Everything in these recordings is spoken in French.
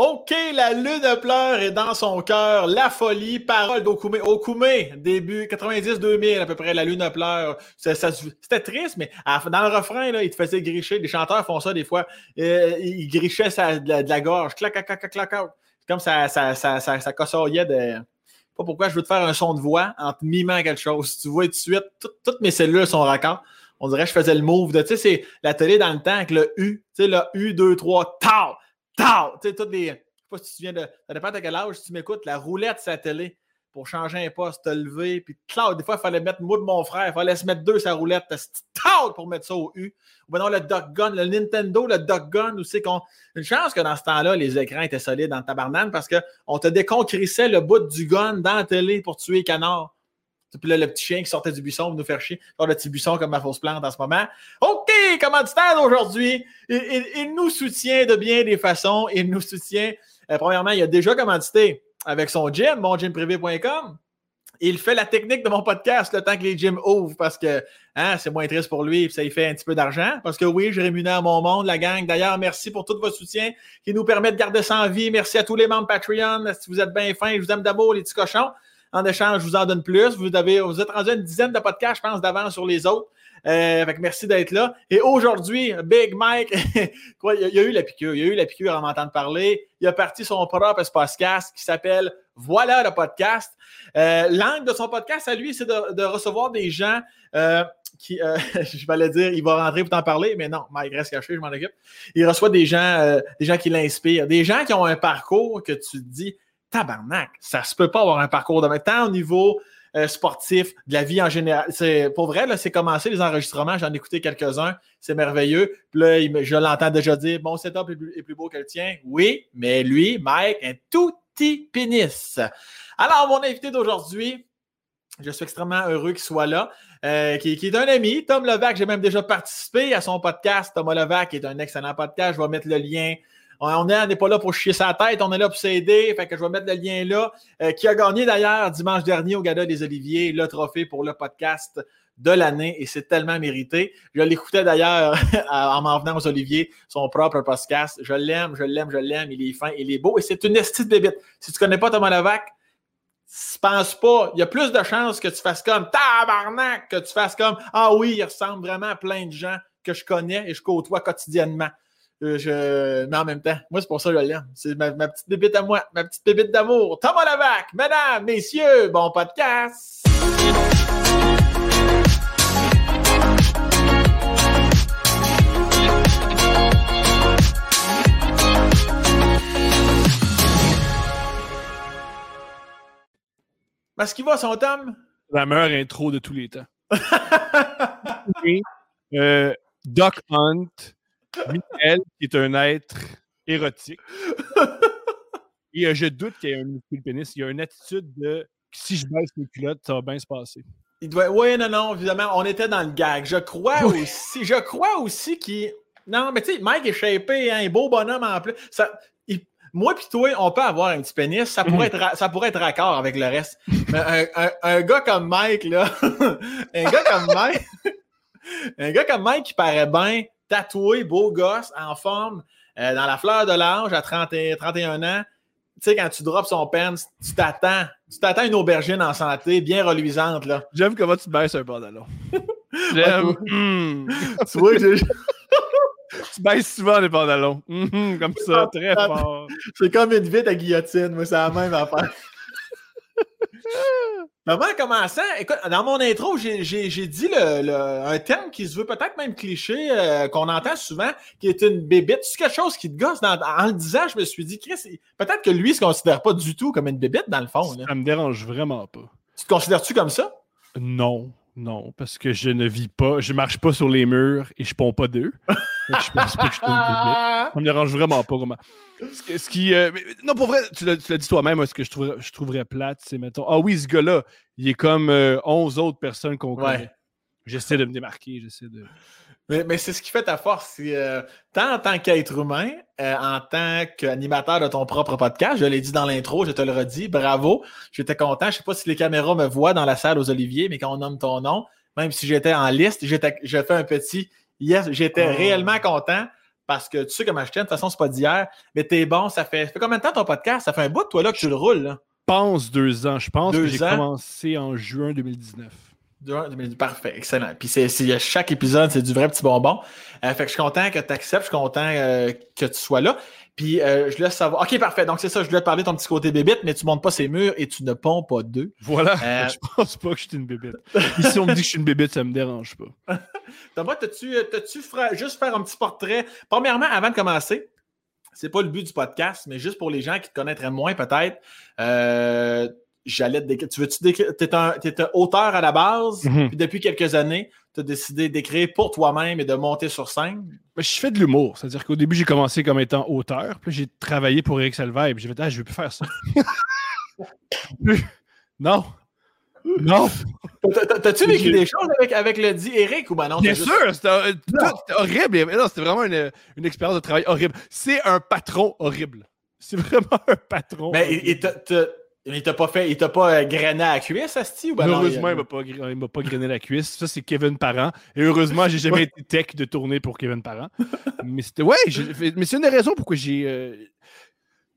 OK, la lune pleure est dans son cœur, la folie, parole d'Okoumé. Okoumé, début 90-2000 à peu près, la lune pleure. C'était triste, mais dans le refrain, il te faisait gricher. Les chanteurs font ça des fois. Euh, ils grichaient de, la, gorge. Clac, clac, clac, clac, clac. Comme ça, ça, ça, ça, ça de. Pas pourquoi je veux te faire un son de voix en te mimant quelque chose. Tu vois tout de suite, toutes mes cellules sont raccords. On dirait que je faisais le move de, tu sais, c'est la télé dans le temps avec le U, tu sais, le U, 2, 3, tau! Tu sais, toutes les. Je sais pas si tu viens de. Ça dépend de quel âge tu m'écoutes, la roulette sa télé pour changer un poste, te lever, puis cloud. Des fois, il fallait mettre moi de mon frère, il fallait se mettre deux sa roulette, pour mettre ça au U. Ou bien non, le Duck Gun, le Nintendo, le Duck Gun, où c'est qu'on. Une chance que dans ce temps-là, les écrans étaient solides dans ta tabarnane parce qu'on te déconcrissait le bout du gun dans la télé pour tuer les canards. Puis là, le petit chien qui sortait du buisson pour nous faire chier. le petit buisson comme ma fausse plante en ce moment. OK, tu aujourd'hui? Il, il, nous soutient de bien des façons. Il nous soutient. Euh, premièrement, il a déjà commandité avec son gym, mongymprivé.com. Il fait la technique de mon podcast le temps que les gyms ouvrent parce que hein, c'est moins triste pour lui et ça lui fait un petit peu d'argent. Parce que oui, je rémunère mon monde, la gang. D'ailleurs, merci pour tout votre soutien qui nous permet de garder ça en vie. Merci à tous les membres Patreon. Si vous êtes bien fins, je vous aime d'amour, les petits cochons. En échange, je vous en donne plus. Vous, avez, vous êtes rendu à une dizaine de podcasts, je pense, d'avance sur les autres. Euh, merci d'être là. Et aujourd'hui, Big Mike, quoi, il, y a, eu la piqûre. Il y a eu la piqûre en m'entendant parler. Il a parti son propre podcast qui s'appelle Voilà le podcast. Euh, L'angle de son podcast à lui, c'est de, recevoir des gens euh, qui, je vais dire, il va rentrer pour t'en parler, mais non, Mike reste caché, je m'en occupe. Il reçoit des gens, des gens qui l'inspirent, des gens qui ont un parcours que tu te dis, tabarnak, ça se peut pas avoir un parcours de tant au niveau euh, sportif, de la vie en général. C'est, pour vrai, c'est commencé les enregistrements, j'en ai écouté quelques-uns, c'est merveilleux. Puis là, je l'entends déjà dire, mon setup est plus, est plus beau que le tien. Oui, mais lui, Mike, un tout petit pénis. Alors, mon invité d'aujourd'hui, je suis extrêmement heureux qu'il soit là, euh, qui, qui, est un ami, Tom Levac. J'ai même déjà participé à son podcast. Thomas Levac est un excellent podcast. Je vais mettre le lien on n'est pas là pour chier sa tête, on est là pour s'aider. Fait que je vais mettre le lien là. Euh, qui a gagné d'ailleurs dimanche dernier au Gala des Oliviers le trophée pour le podcast de l'année et c'est tellement mérité. Je l'écoutais d'ailleurs en m'en venant aux Oliviers, son propre podcast. Je l'aime, je l'aime, je l'aime. Il est fin, il est beau et c'est une estie de bébite. Si tu connais pas Thomas Levac, pense pas. Il y a plus de chances que tu fasses comme tabarnak, que tu fasses comme Ah oui, il ressemble vraiment à plein de gens que je connais et je côtoie quotidiennement. Euh, je... Mais en même temps, moi, c'est pour ça que je l'aime. C'est ma, petite bébite à moi, ma petite bébite d'amour. Thomas Lavac, mesdames, messieurs, bon podcast! Est-ce qu'il va, son Tom? La meilleure intro de tous les temps. euh, Doc Hunt, Michael, qui est un être érotique. Et euh, je doute qu'il y ait un muscle pénis. Il y a une attitude de si je baisse mes culottes, ça va bien se passer. Il doit... Oui, non, non, évidemment, on était dans le gag. Je crois aussi, je crois aussi qu'il. Non, mais tu sais, Mike est shapé, hein, un beau bonhomme en plus. Ça... Moi puis toi, on peut avoir un petit pénis, ça pourrait, mhm. être, ça pourrait être raccord avec le reste. Mais un, un gars comme Mike, là, un gars comme Mike, un gars comme Mike qui paraît bien, tatoué, beau gosse, en forme, euh, dans la fleur de l'âge à 30 31 ans. Tu sais, quand tu drops son pen, tu t'attends. Tu t'attends une aubergine en santé, bien reluisante, là. J'aime comment tu baisses un pantalon. J'aime. Hmm. tu vois, tu baisses souvent les pantalons. Hmm, comme ça, très fort. C'est comme une vite à guillotine, moi, c'est la même affaire. Avant commençant, écoute, dans mon intro, j'ai dit le, un terme qui se veut peut-être même cliché, euh, qu'on entend souvent, qui est une bébite. C'est quelque chose qui te gosse. en le disant, je me suis dit, Chris, peut-être que lui ne se considère pas du tout comme une bébite, dans le fond. Ça me dérange vraiment pas. Tu te considères-tu comme ça? Non. Non, parce que je ne vis pas, je marche pas sur les murs et je ponds pas d'eux. je pense pas que je Ça me dérange vraiment pas. Comment... Ce, qui. Euh, non, pour vrai, tu l'as dit toi-même, ce que je, trouverais, je trouverais plate, c'est mettons. Ah oui, ce gars-là, il est comme 11 euh, autres personnes qu'on connaît. J'essaie de me démarquer, j'essaie de. Mais, c'est ce qui fait ta force. Euh, tant en tant qu'être humain, euh, en tant qu'animateur de ton propre podcast, je l'ai dit dans l'intro, je te le redis, bravo. J'étais content. Je ne sais pas si les caméras me voient dans la salle aux Oliviers, mais quand on nomme ton nom, même si j'étais en liste, j'étais, je fais un petit yes, j'étais oh. réellement content parce que tu sais comment je t'aime. De toute façon, c'est pas d'hier. Mais t'es bon. Ça fait, ça fait combien de temps ton podcast? Ça fait un bout, toi, là, que tu le roules, là? Je pense deux ans. Je pense Deux que j'ai ans? commencé en juin 2019. Durant 2000 Parfait, excellent. Puis c'est, chaque épisode, c'est du vrai petit bonbon. Euh, fait que je suis content que tu acceptes, je suis content euh, que tu sois là. Puis euh, je laisse savoir. OK, parfait. Donc c'est ça, je voulais te parler de ton petit côté bébite, mais tu montes pas ces murs et tu ne ponds pas d'eux. Voilà. Je pense pas que je suis une bébête. si on me dit que je suis une bébête, ça me dérange pas. Thomas, t'as-tu, fra- juste faire un petit portrait? Premièrement, avant de commencer, c'est pas le but du podcast, mais juste pour les gens qui te connaîtraient moins peut-être, euh, j'allais te décrire. Tu veux-tu décrire? T'es un, un auteur à la base, Mhm. puis depuis quelques années, tu as décidé d'écrire pour toi-même et de monter sur scène? Ben, je fais de l'humour. C'est-à-dire qu'au début, j'ai commencé comme étant auteur. Puis j'ai travaillé pour Eric Salvaire. Puis j'ai fait, ah, je veux plus faire ça. Non. Non. T'as- t'as- T'as-tu vécu des choses avec, avec le dit Eric ou ben non? Bien juste- sûr, c'était euh, horrible. Non, c'était vraiment une, une expérience de travail horrible. C'est un patron horrible. C'est vraiment un patron. Mais. Il, t'a- pas fait, il t'a pas euh, grainé à la cuisse, Asti, ou ben heureusement, il- il m'a pas, gr- il m'a pas grainé la cuisse. Ça, c'est Kevin Parent. Et heureusement, j'ai jamais été tech de tourner pour Kevin Parent. mais c'était. Ouais, mais c'est une des raisons pourquoi j'ai. euh,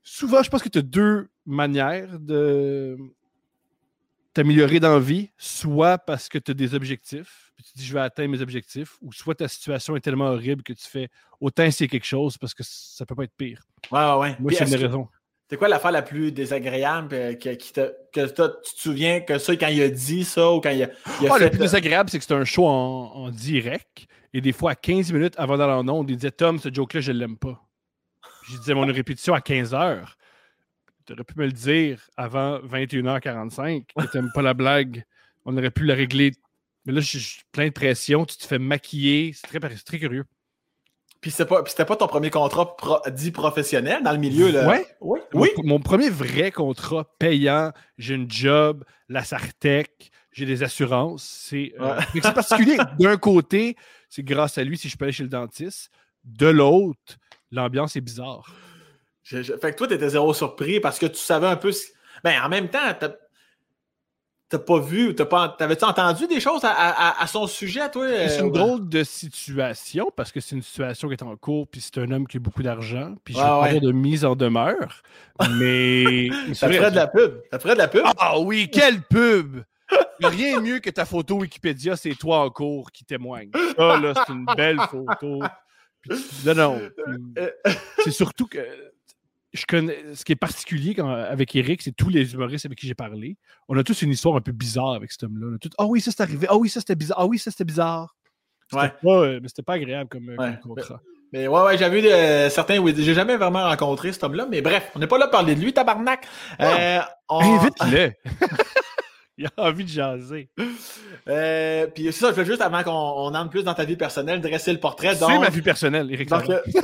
Souvent, je pense que tu as deux manières de t'améliorer dans la vie. Soit parce que tu as des objectifs, puis tu dis je vais atteindre mes objectifs, ou soit ta situation est tellement horrible que tu fais autant essayer quelque chose parce que ça peut pas être pire. Ouais, ouais, ouais. Moi, c'est une que- raisons. C'est quoi l'affaire la plus désagréable euh, que, qui te- que toi, tu te souviens que ça, quand il a dit ça ou quand il a, il a fait. le plus désagréable, c'est que c'est un show en, en direct. Et des fois, à 15 minutes avant d'aller en onde, il disait Tom, ce joke-là, je l'aime pas. Puis Je disais mon répétition à 15 heures. Tu aurais pu me le dire avant 21h45 que tu pas la blague. On aurait pu la régler. Mais là, j'ai j'ai plein de pression. Tu te fais maquiller. C'est très, c'est très curieux. Puis c'est pas, puis c'était pas ton premier contrat pro- dit professionnel dans le milieu, là. Ouais. Oui. Mon- Oui. Mon, premier vrai contrat payant, j'ai une job, la Sartec, j'ai des assurances. C'est euh, Ouais. mais c'est particulier. D'un côté, c'est grâce à lui si je peux aller chez le dentiste. De l'autre, l'ambiance est bizarre. Je- je- Fait que toi, t'étais zéro surpris parce que tu savais un peu. ce- Ben, en même temps, t'as pas vu, t'as pas, t'avais-tu entendu des choses à, à- à son sujet, toi? c'est euh, une drôle de situation parce que c'est une situation qui est en cours, puis c'est un homme qui a beaucoup d'argent, puis je Ouais, vais ouais. de mise en demeure. Mais. Ça ferait de la pub. Ça ferait de la pub. Ah oui, quelle pub! Rien de mieux que ta photo Wikipédia, c'est toi en cours qui témoigne. Ça, là, c'est une belle photo. Puis non, non. puis C'est surtout que je connais. Ce qui est particulier quand- avec Eric, c'est tous les humoristes avec qui j'ai parlé. On a tous une histoire un peu bizarre avec cet homme-là. Ah oui, ça c'est arrivé. Ah oui, ça c'était bizarre. Ah oui, ça c'était bizarre. Ouais. pas, euh, mais c'était pas agréable comme, euh, Ouais. comme contrat. Mais ouais, ouais, j'ai vu euh, certains. Oui, j'ai jamais vraiment rencontré cet homme-là, mais bref, on n'est pas là pour parler de lui, tabarnak. Euh, on- Invite-le! Il a envie de jaser. Euh, puis c'est ça, je veux juste, avant qu'on on entre plus dans ta vie personnelle, dresser le portrait. C'est Donc, ma vie personnelle, Eric. donc,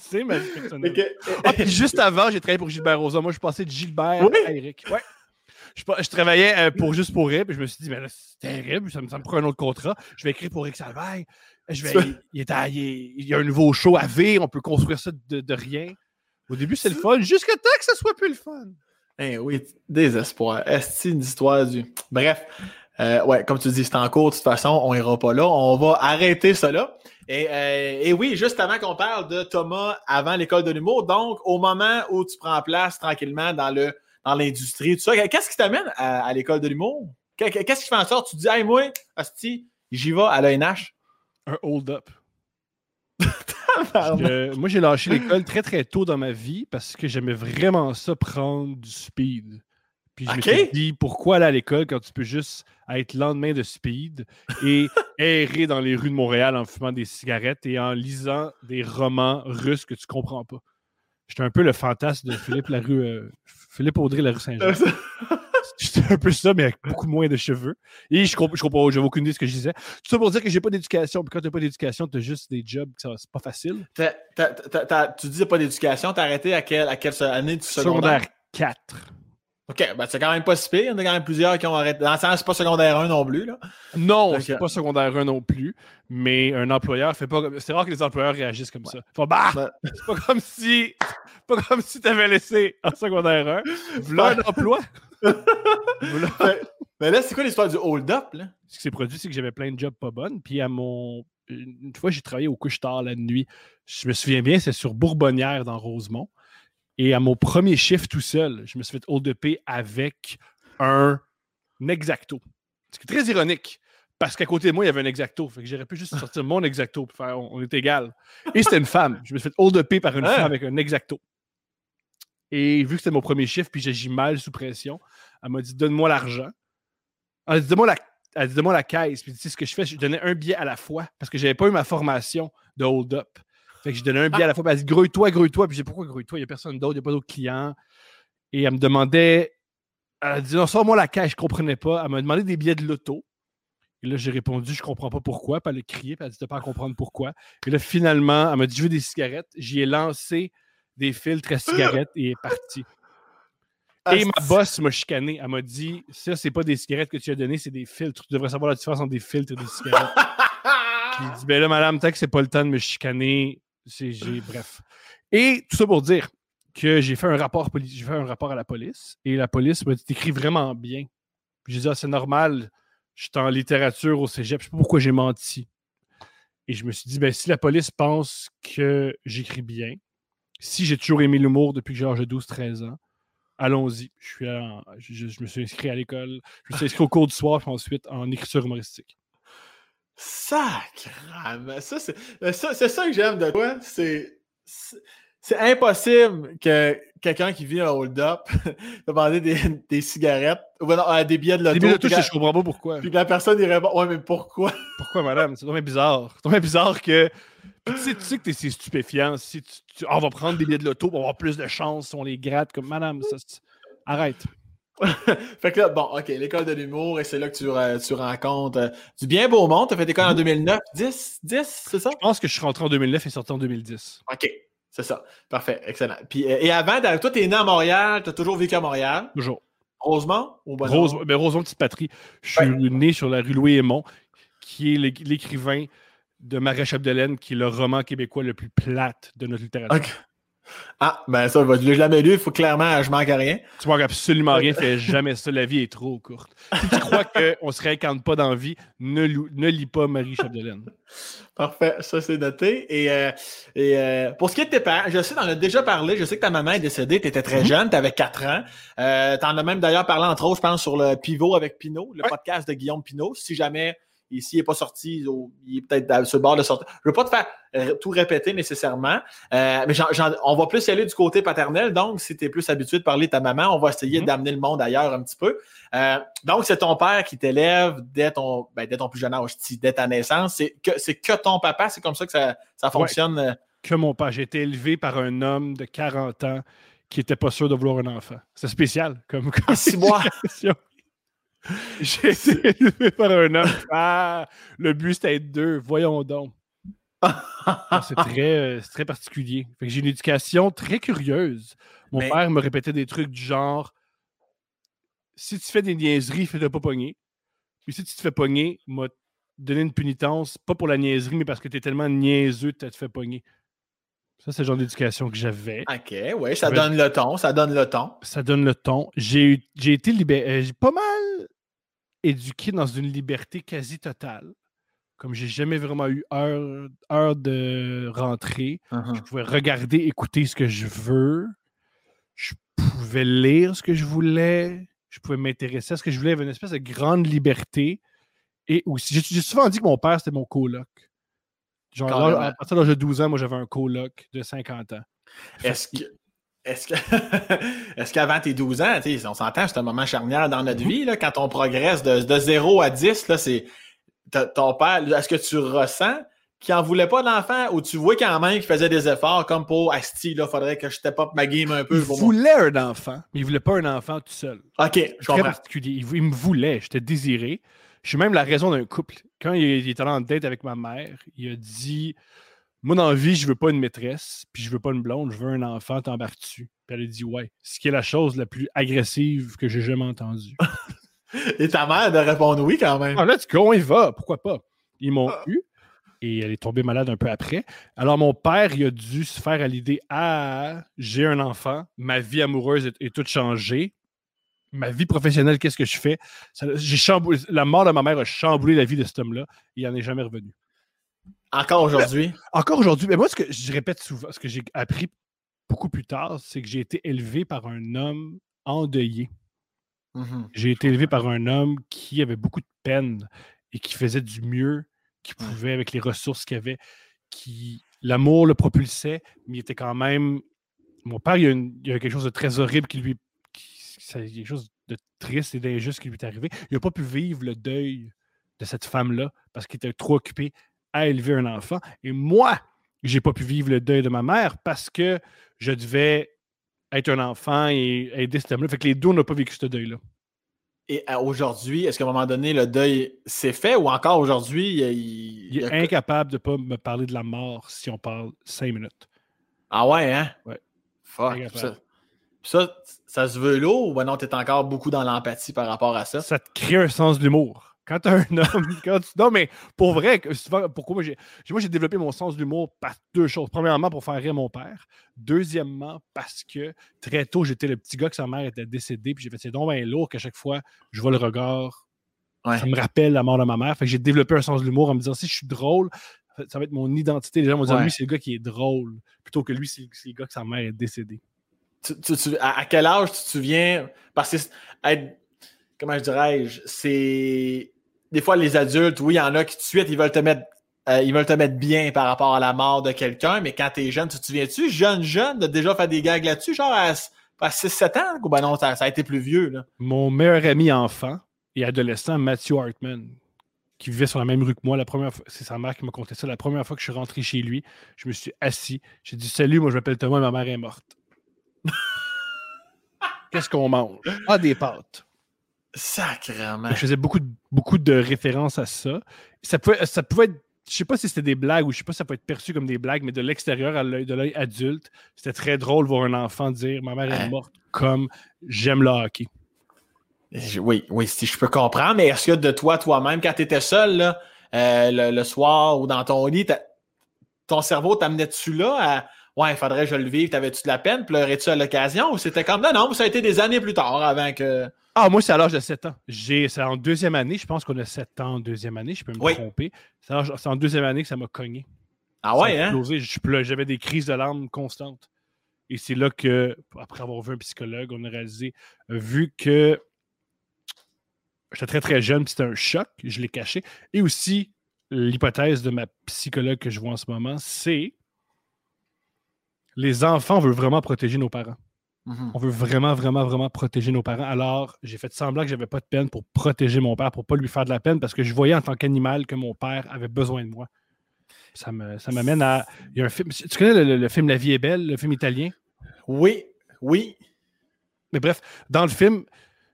C'est ma vie personnelle. fait que- Ah, puis juste avant, j'ai travaillé pour Gilbert Rosa. Moi, je passais de Gilbert Oui. à Eric. Ouais. Je, travaillais euh, pour Juste pour Rire, puis je me suis dit, mais là, c'est terrible, ça me, ça me prend un autre contrat. Je vais écrire pour Eric Salvaire. Je vais, il, il est à- il est- il y a un nouveau show à V, on peut construire ça de, de rien. Au début, c'est le fun, jusqu'à temps que ça soit plus le fun. Eh oui, désespoir. Est-ce une histoire du. Bref, euh, ouais, comme tu dis, c'est en cours, de toute façon, on ira pas là. On va arrêter cela. Et, euh, et oui, juste avant qu'on parle de Thomas avant l'école de l'humour, donc au moment où tu prends place tranquillement dans le dans l'industrie, tout ça, qu'est-ce qui t'amène à, à l'école de l'humour? Qu'est- Qu'est-ce qui fait en sorte que tu dis, hey, moi, Asti, j'y vais à l'ANH? Un hold-up. Moi, j'ai lâché l'école très très tôt dans ma vie parce que j'aimais vraiment ça prendre du speed. Puis je me suis dit, pourquoi aller à l'école quand tu peux juste être lendemain de speed et errer dans les rues de Montréal en fumant des cigarettes et en lisant des romans russes que tu comprends pas? J'étais un peu le fantasme de Philippe Larue, euh, Philippe Audrey Larue Saint-Jean. J'étais un peu ça, mais avec beaucoup moins de cheveux. Et je comprends, je comprends, j'avais aucune idée de ce que je disais. Tout ça pour dire que j'ai pas d'éducation. Puis quand t'as pas d'éducation, t'as juste des jobs, c'est pas facile. Tu dis pas d'éducation, t'as arrêté à quelle, à quelle année du secondaire? Secondaire? 4. OK, ben c'est quand même pas si pire. Il y en a quand même plusieurs qui ont arrêté. Dans le sens, c'est pas secondaire 1 non plus. Là. Non, c'est pas secondaire 1 non plus, mais un employeur fait pas comme. C'est rare que les employeurs réagissent comme ça. Ils font bah! Ben- C'est pas comme si. Pas comme si t'avais laissé en secondaire 1. Voilà un emploi. V'là- Mais là, c'est quoi l'histoire du hold-up? là? Ce qui s'est produit, c'est que j'avais plein de jobs pas bonnes. Puis à mon une fois, j'ai travaillé au couche-tard la nuit. Je me souviens bien, c'est sur Bourbonnière dans Rosemont. Et à mon premier chiffre tout seul, je me suis fait hold up avec un exacto. C'est très ironique. Parce qu'à côté de moi, il y avait un exacto. Fait que j'aurais pu juste sortir mon exacto pour faire on, est égal. Et c'était une femme. Je me suis fait hold up par une femme avec un exacto. Et vu que c'était mon premier chiffre, puis j'agis mal sous pression, elle m'a dit Donne-moi l'argent. Elle dit Donne-moi la elle dit, moi la caisse. Puis, tu sais, ce que je fais, je donnais un billet à la fois parce que j'avais pas eu ma formation de hold-up. Fait que je donnais un billet à la fois. Puis, elle dit, grouille-toi, grouille-toi. Puis, j'ai pourquoi grouille-toi? Il n'y a personne d'autre, il n'y a pas d'autres clients. Et elle me demandait, elle a dit, non, sors-moi la caisse. Je ne comprenais pas. Elle m'a demandé des billets de loto. Et là, j'ai répondu, je ne comprends pas pourquoi. Puis, elle a crié, puis elle a dit, pas à comprendre pourquoi. Et là, finalement, elle m'a dit, je veux des cigarettes. J'y ai lancé des filtres à cigarettes et est parti. Ah, et ma boss m'a chicané. Elle m'a dit Ça, c'est pas des cigarettes que tu as données, c'est des filtres. Tu devrais savoir la différence entre des filtres et des cigarettes. Puis dit Ben là, madame, tant que c'est pas le temps de me chicaner, j'ai. Bref. Et tout ça pour dire que j'ai fait un rapport j'ai fait un rapport à la police et la police m'a dit T'écris vraiment bien. J'ai dit ah, c'est normal, je suis en littérature au cégep, je sais pas pourquoi j'ai menti. Et je me suis dit ben si la police pense que j'écris bien, si j'ai toujours aimé l'humour depuis que j'ai l'âge de 12-13 ans, allons-y. Je, je, me suis inscrit à l'école. Je me suis inscrit au cours du soir, puis ensuite en écriture humoristique. Sacrement! Ça, c'est euh, ça, ça, que j'aime de toi. C'est. C'est impossible que quelqu'un qui vit un hold-up demander des, des cigarettes ou euh, des billets de loto. Des billets de loto, je comprends pas pourquoi. Puis que la personne dirait Ouais, mais pourquoi? Pourquoi, madame? C'est bizarre. C'est bizarre que tu sais, tu sais que c'est stupéfiant. Si tu, on va prendre des billets de loto, on va avoir plus de chance si on les gratte. Comme madame, ça, arrête. fait que là, bon, OK, l'école de l'humour, et c'est là que tu, euh, tu rencontres euh, du bien beau monde. Tu as fait l'école en 2009, 10, 10, c'est ça? Je pense que je suis rentré en 2009 et sorti en 2010. OK, c'est ça. Parfait, excellent. Puis, euh, et avant, toi, tu es né à Montréal, tu as toujours vécu à Montréal? Toujours. Rosemont ou Rose, ben, Rosemont, petite patrie. Je suis né sur la rue Louis-Aymon, qui est l'écrivain de Marie Chapdelaine, qui est le roman québécois le plus plate de notre littérature. Ah, ben ça, je l'ai jamais lu, il faut clairement, je manque à rien. Tu manques absolument rien, fais jamais ça, la vie est trop courte. Si tu crois qu'on ne se réincarne pas dans la vie, ne, ne lis pas Marie Chapdelaine. Parfait, ça c'est noté. Et, euh, et euh, pour ce qui est de tes parents, je sais, t'en as déjà parlé, je sais que ta maman est décédée, tu étais très mm-hmm. jeune, tu avais 4 ans. Euh, tu en as même d'ailleurs parlé entre autres, je pense, sur le Pivot avec Pinot, le podcast de Guillaume Pinot. Si jamais et s'il n'est pas sorti, il est peut-être sur le bord de sortir. Je ne veux pas te faire euh, tout répéter nécessairement, euh, mais on va plus y aller du côté paternel. Donc, si tu es plus habitué de parler de ta maman, on va essayer mm-hmm. d'amener le monde ailleurs un petit peu. Euh, donc, c'est ton père qui t'élève dès ton, ben, dès ton plus jeune âge, dès ta naissance. C'est que, que ton papa, c'est comme ça que ça, fonctionne. que mon père. J'ai été élevé par un homme de 40 ans qui n'était pas sûr de vouloir un enfant. C'est spécial comme, comme Six mois. J'ai été élevé par un homme. Ah, le but, c'était être deux. Voyons donc. c'est très, euh, très particulier. j'ai une éducation très curieuse. Mon père me répétait des trucs du genre si tu fais des niaiseries, fais-le pas pogner. Puis si tu te fais pogner, m'a donné une punitence, pas pour la niaiserie, mais parce que tu es tellement niaiseux que tu te fait pogner. Ça, c'est le genre d'éducation que j'avais. OK, oui, ça donne le ton, ça donne le ton. Ça donne le ton. J'ai été libéré. Euh, pas mal éduqué dans une liberté quasi totale. Comme j'ai jamais vraiment eu heure, heure de rentrer, je uh-huh. pouvais regarder, écouter ce que je veux. Je pouvais lire ce que je voulais. Je pouvais m'intéresser à ce que je voulais. Il y avait une espèce de grande liberté. Et aussi, j'ai souvent dit que mon père, c'était mon coloc. Genre, à partir de l'âge de 12 ans, moi, j'avais un coloc de 50 ans. Est-ce que, est-ce que est-ce qu'avant tes 12 ans, on s'entend, c'est un moment charnière dans notre mm-hmm. vie, là, quand on progresse de, de 0 à 10, là, c'est ton père, est-ce que tu ressens qu'il n'en voulait pas d'enfant ou tu vois quand même qu'il faisait des efforts comme pour Asti, il faudrait que je step up ma game un peu. Il voulait un enfant, mais il voulait pas un enfant tout seul. OK, je comprends. particulier. Il, me voulait, j'étais désiré. Je suis même la raison d'un couple. Quand il, il était allé en date avec ma mère, il a dit moi, dans la vie, je veux pas une maîtresse, puis je veux pas une blonde, je veux un enfant, t'embarques-tu? Puis elle a dit ouais. Ce qui est la chose la plus agressive que j'ai jamais entendue. et ta mère de répondre oui quand même. Ah, là, tu on y va, pourquoi pas? Ils m'ont ah. eu et elle est tombée malade un peu après. Alors, mon père, il a dû se faire à l'idée Ah, j'ai un enfant, ma vie amoureuse est, toute changée. Ma vie professionnelle, qu'est-ce que je fais? j'ai la mort de ma mère a chamboulé la vie de cet homme-là. Il n'en est jamais revenu. Encore aujourd'hui? Encore aujourd'hui. Mais moi, ce que je répète souvent, ce que j'ai appris beaucoup plus tard, c'est que j'ai été élevé par un homme endeuillé. Mhm. J'ai été élevé par un homme qui avait beaucoup de peine et qui faisait du mieux qu'il pouvait avec les ressources qu'il avait. Qui l'amour le propulsait, mais il était quand même. Mon père, il y a, une- il y a quelque chose de très horrible qui lui. qui- ça- il y a quelque chose de triste et d'injuste qui lui est arrivé. Il n'a pas pu vivre le deuil de cette femme-là parce qu'il était trop occupé à élever un enfant. Et moi, j'ai pas pu vivre le deuil de ma mère parce que je devais être un enfant et aider cet homme-là. Fait que les deux, on n'a pas vécu ce deuil-là. Et à aujourd'hui, est-ce qu'à un moment donné, le deuil s'est fait ou encore aujourd'hui, il, il- est incapable de pas me parler de la mort si on parle cinq minutes. Ah ouais, hein? Ouais. Fuck. Ça, ça, ça se veut lourd ou ben non, t'es encore beaucoup dans l'empathie par rapport à ça? Ça te crée un sens de l'humour. Quand tu un homme. Quand tu- Non, mais pour vrai, souvent, pourquoi moi j'ai. Moi, j'ai développé mon sens de l'humour par deux choses. Premièrement, pour faire rire mon père. Deuxièmement, parce que très tôt, j'étais le petit gars que sa mère était décédée. Puis j'ai fait, c'est donc bien lourd qu'à chaque fois, je vois le regard. Ouais. Ça me rappelle la mort de ma mère. Fait que j'ai développé un sens de l'humour en me disant, si je suis drôle, ça va être mon identité. Les gens vont dire, Ouais. lui, c'est le gars qui est drôle. Plutôt que lui, c'est le gars que sa mère est décédée. Tu- tu- tu- à, quel âge tu te souviens? Parce que être- comment je dirais-je, c'est des fois les adultes, oui, il y en a qui tout de suite, ils veulent te mettre. euh, ils veulent te mettre bien par rapport à la mort de quelqu'un, mais quand t'es jeune, tu te souviens-tu, jeune, jeune, de déjà faire des gags là-dessus, genre à, à 6-7 ans? Ou ben non, ça, ça a été plus vieux, là. Mon meilleur ami enfant et adolescent, Matthew Hartman, qui vivait sur la même rue que moi, la première fois, c'est sa mère qui m'a conté ça. La première fois que je suis rentré chez lui, je me suis assis. J'ai dit Salut, moi je m'appelle Thomas et ma mère est morte. Qu'est-ce qu'on mange? Ah, des pâtes. Sacrement. Je faisais beaucoup de, beaucoup de références à ça. Ça pouvait, ça pouvait être. Je sais pas si c'était des blagues ou je sais pas si ça peut être perçu comme des blagues, mais de l'extérieur, à l'œil de l'œil adulte, c'était très drôle de voir un enfant dire Ma mère est Ouais. morte comme j'aime le hockey. Oui, oui, si je peux comprendre, mais est-ce que de toi, toi-même, quand tu étais seul, là, euh, le, le soir ou dans ton lit, ton cerveau t'amenait-tu là à Ouais, il faudrait que je le vive, t'avais-tu de la peine, pleurais-tu à l'occasion? Ou c'était comme non, non, ça a été des années plus tard avant que. Ah, moi, c'est à l'âge de 7 ans. J'ai, c'est en deuxième année. Je pense qu'on a 7 ans en deuxième année. Je peux me Oui. tromper. C'est, en deuxième année que ça m'a cogné. Ah Ça ouais, hein? J'avais des crises de larmes constantes. Et c'est là que, après avoir vu un psychologue, on a réalisé, vu que j'étais très très jeune, c'était un choc, je l'ai caché. Et aussi, l'hypothèse de ma psychologue que je vois en ce moment, c'est les enfants, veut vraiment protéger nos parents. Mhm. On veut vraiment, vraiment, vraiment protéger nos parents. Alors, j'ai fait semblant que j'avais pas de peine pour protéger mon père, pour pas lui faire de la peine, parce que je voyais en tant qu'animal que mon père avait besoin de moi. Ça me- ça m'amène à. Il y a un film. Tu connais le, le- le film La vie est belle, le film italien? Oui, oui. Mais bref, dans le film,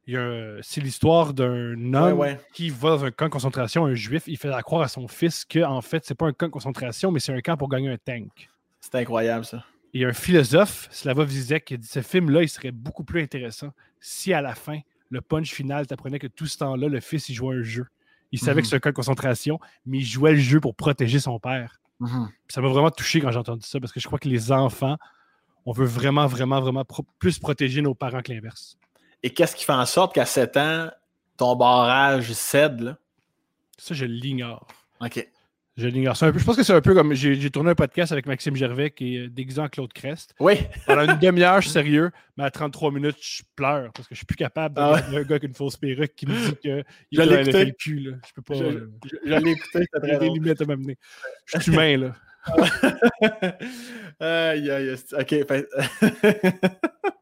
il y a un- c'est l'histoire d'un homme Ouais, ouais. qui va dans un camp de concentration, un juif. Il fait croire à son fils que, en fait, c'est pas un camp de concentration, mais c'est un camp pour gagner un tank. C'est incroyable, ça. Il y a un philosophe, Slavoj Zizek, qui a dit ce film-là, il serait beaucoup plus intéressant si à la fin, le punch final t'apprenait que tout ce temps-là, le fils, il jouait un jeu. Il savait Mhm. que c'est un cas de concentration, mais il jouait le jeu pour protéger son père. Mhm. Ça m'a vraiment touché quand j'ai entendu ça, parce que je crois que les enfants, on veut vraiment, vraiment, vraiment pro- plus protéger nos parents que l'inverse. Et qu'est-ce qui fait en sorte qu'à 7 ans, ton barrage cède, là? Ça, je l'ignore. OK. Je l'ignore. Un peu- Je pense que c'est un peu comme j'ai tourné un podcast avec Maxime Gervais qui est déguisé en Claude Crest. Oui. Pendant une demi-heure, je suis sérieux, mais à 33 minutes, je pleure parce que je suis plus capable de Ah un gars avec une fausse perruque qui me dit qu'il l'ai un écouté. FLQ. Là. Je peux pas. Je, euh, très a des limites à m'amener. Je suis humain, là. aïe, aïe, aïe. OK. fait-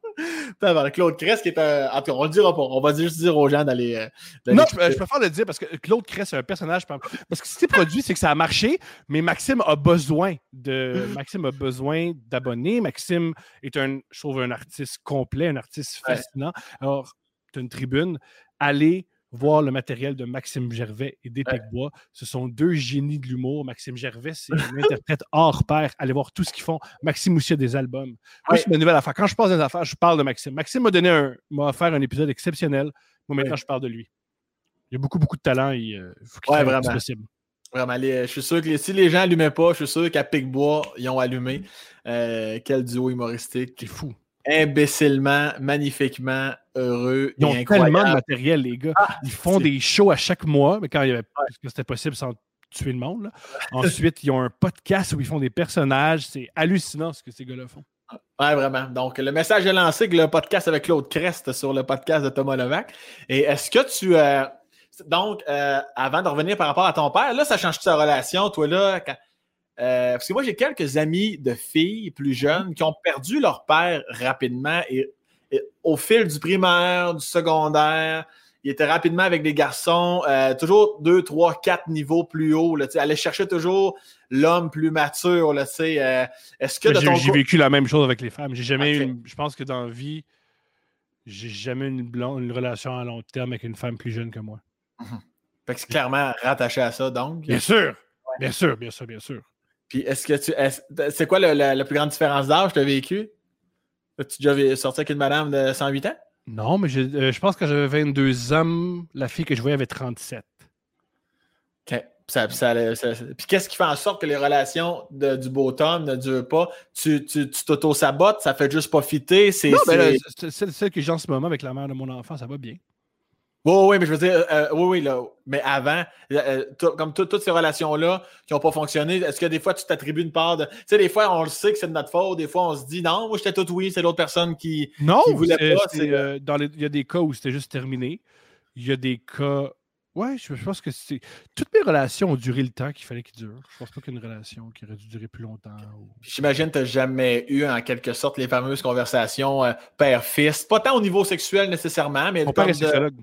Claude Crest, qui est un. En tout cas, on le dira pas. On va juste dire aux gens d'aller. euh, Non, je, préfère le dire parce que Claude Crest, c'est un personnage. par- Parce que ce qui s'est produit, c'est que ça a marché, mais Maxime a besoin de. Maxime a besoin d'abonnés. Maxime est un, je trouve, un artiste complet, un artiste Ouais. fascinant. Alors, tu as une tribune. Allez voir le matériel de Maxime Gervais et d'Épée Bois. Ce sont deux génies de l'humour. Maxime Gervais, c'est un interprète hors pair. Allez voir tout ce qu'ils font. Maxime aussi a des albums. Moi, Ouais. c'est ma nouvelle affaire. Quand je passe des affaires, je parle de Maxime. Maxime m'a donné un, m'a offert un épisode exceptionnel. Moi, maintenant, je parle de lui. Il y a beaucoup, beaucoup de talent. Il euh, faut qu'il Ouais, vraiment. possible. Vraiment, les- je suis sûr que les- si les gens n'allumaient pas, je suis sûr qu'à Picbois, ils ont allumé. Euh, quel duo humoristique. C'est fou. Imbécilement, magnifiquement heureux Ils ont et tellement de matériel, les gars. Ah, Ils font des shows à chaque mois, mais quand il y avait, parce que c'était possible sans tuer le monde. Ensuite, ils ont un podcast où ils font des personnages. C'est hallucinant ce que ces gars-là font. Ouais, vraiment. Donc, le message est lancé avec le podcast avec Claude Crest sur le podcast de Thomas Levac. Et est-ce que tu. Euh, donc, euh, avant de revenir par rapport à ton père, là, ça change ta relation, toi, là? Euh, parce que moi, j'ai quelques amis de filles plus jeunes qui ont perdu leur père rapidement et, au fil du primaire, du secondaire, ils étaient rapidement avec des garçons, toujours deux, trois, quatre niveaux plus haut. Là, allaient chercher toujours l'homme plus mature. Là, euh, est-ce que J'ai vécu la même chose avec les femmes. J'ai jamais eu je pense que dans la vie, j'ai jamais eu une, une, relation à long terme avec une femme plus jeune que moi. Mhm. Fait que c'est clairement rattaché à ça, donc. Bien sûr. Bien sûr, bien sûr, bien sûr. Puis est-ce que tu. c'est quoi la, plus grande différence d'âge que tu as vécu? As-tu déjà sorti avec une madame de 108 ans? Non, mais euh, je pense que j'avais 22 ans, la fille que je voyais avait 37. OK. Puis qu'est-ce qui fait en sorte que les relations de, du beau temps ne durent pas? Tu t'auto-sabotes, ça fait juste profiter. C'est, ben c'est celle que j'ai en ce moment avec la mère de mon enfant, ça va bien. Oui, oui, mais je veux dire, euh, euh, oui, oui, là, mais avant, euh, comme toutes ces relations-là qui n'ont pas fonctionné, est-ce que des fois tu t'attribues une part de. Tu sais, des fois, on le sait que c'est de notre faute, des fois, on se dit non, moi j'étais tout oui, c'est l'autre personne qui. Non, qui voulait pas. il y a des cas où c'était juste terminé. Il y a des cas Ouais, je, pense que c'est. Toutes mes relations ont duré le temps qu'il fallait qu'ils durent. Je pense pas qu'une relation qui aurait dû durer plus longtemps. J'imagine que tu n'as jamais eu, en quelque sorte, les fameuses conversations père-fils. Pas tant au niveau sexuel nécessairement, mais. Mon père est sexologue.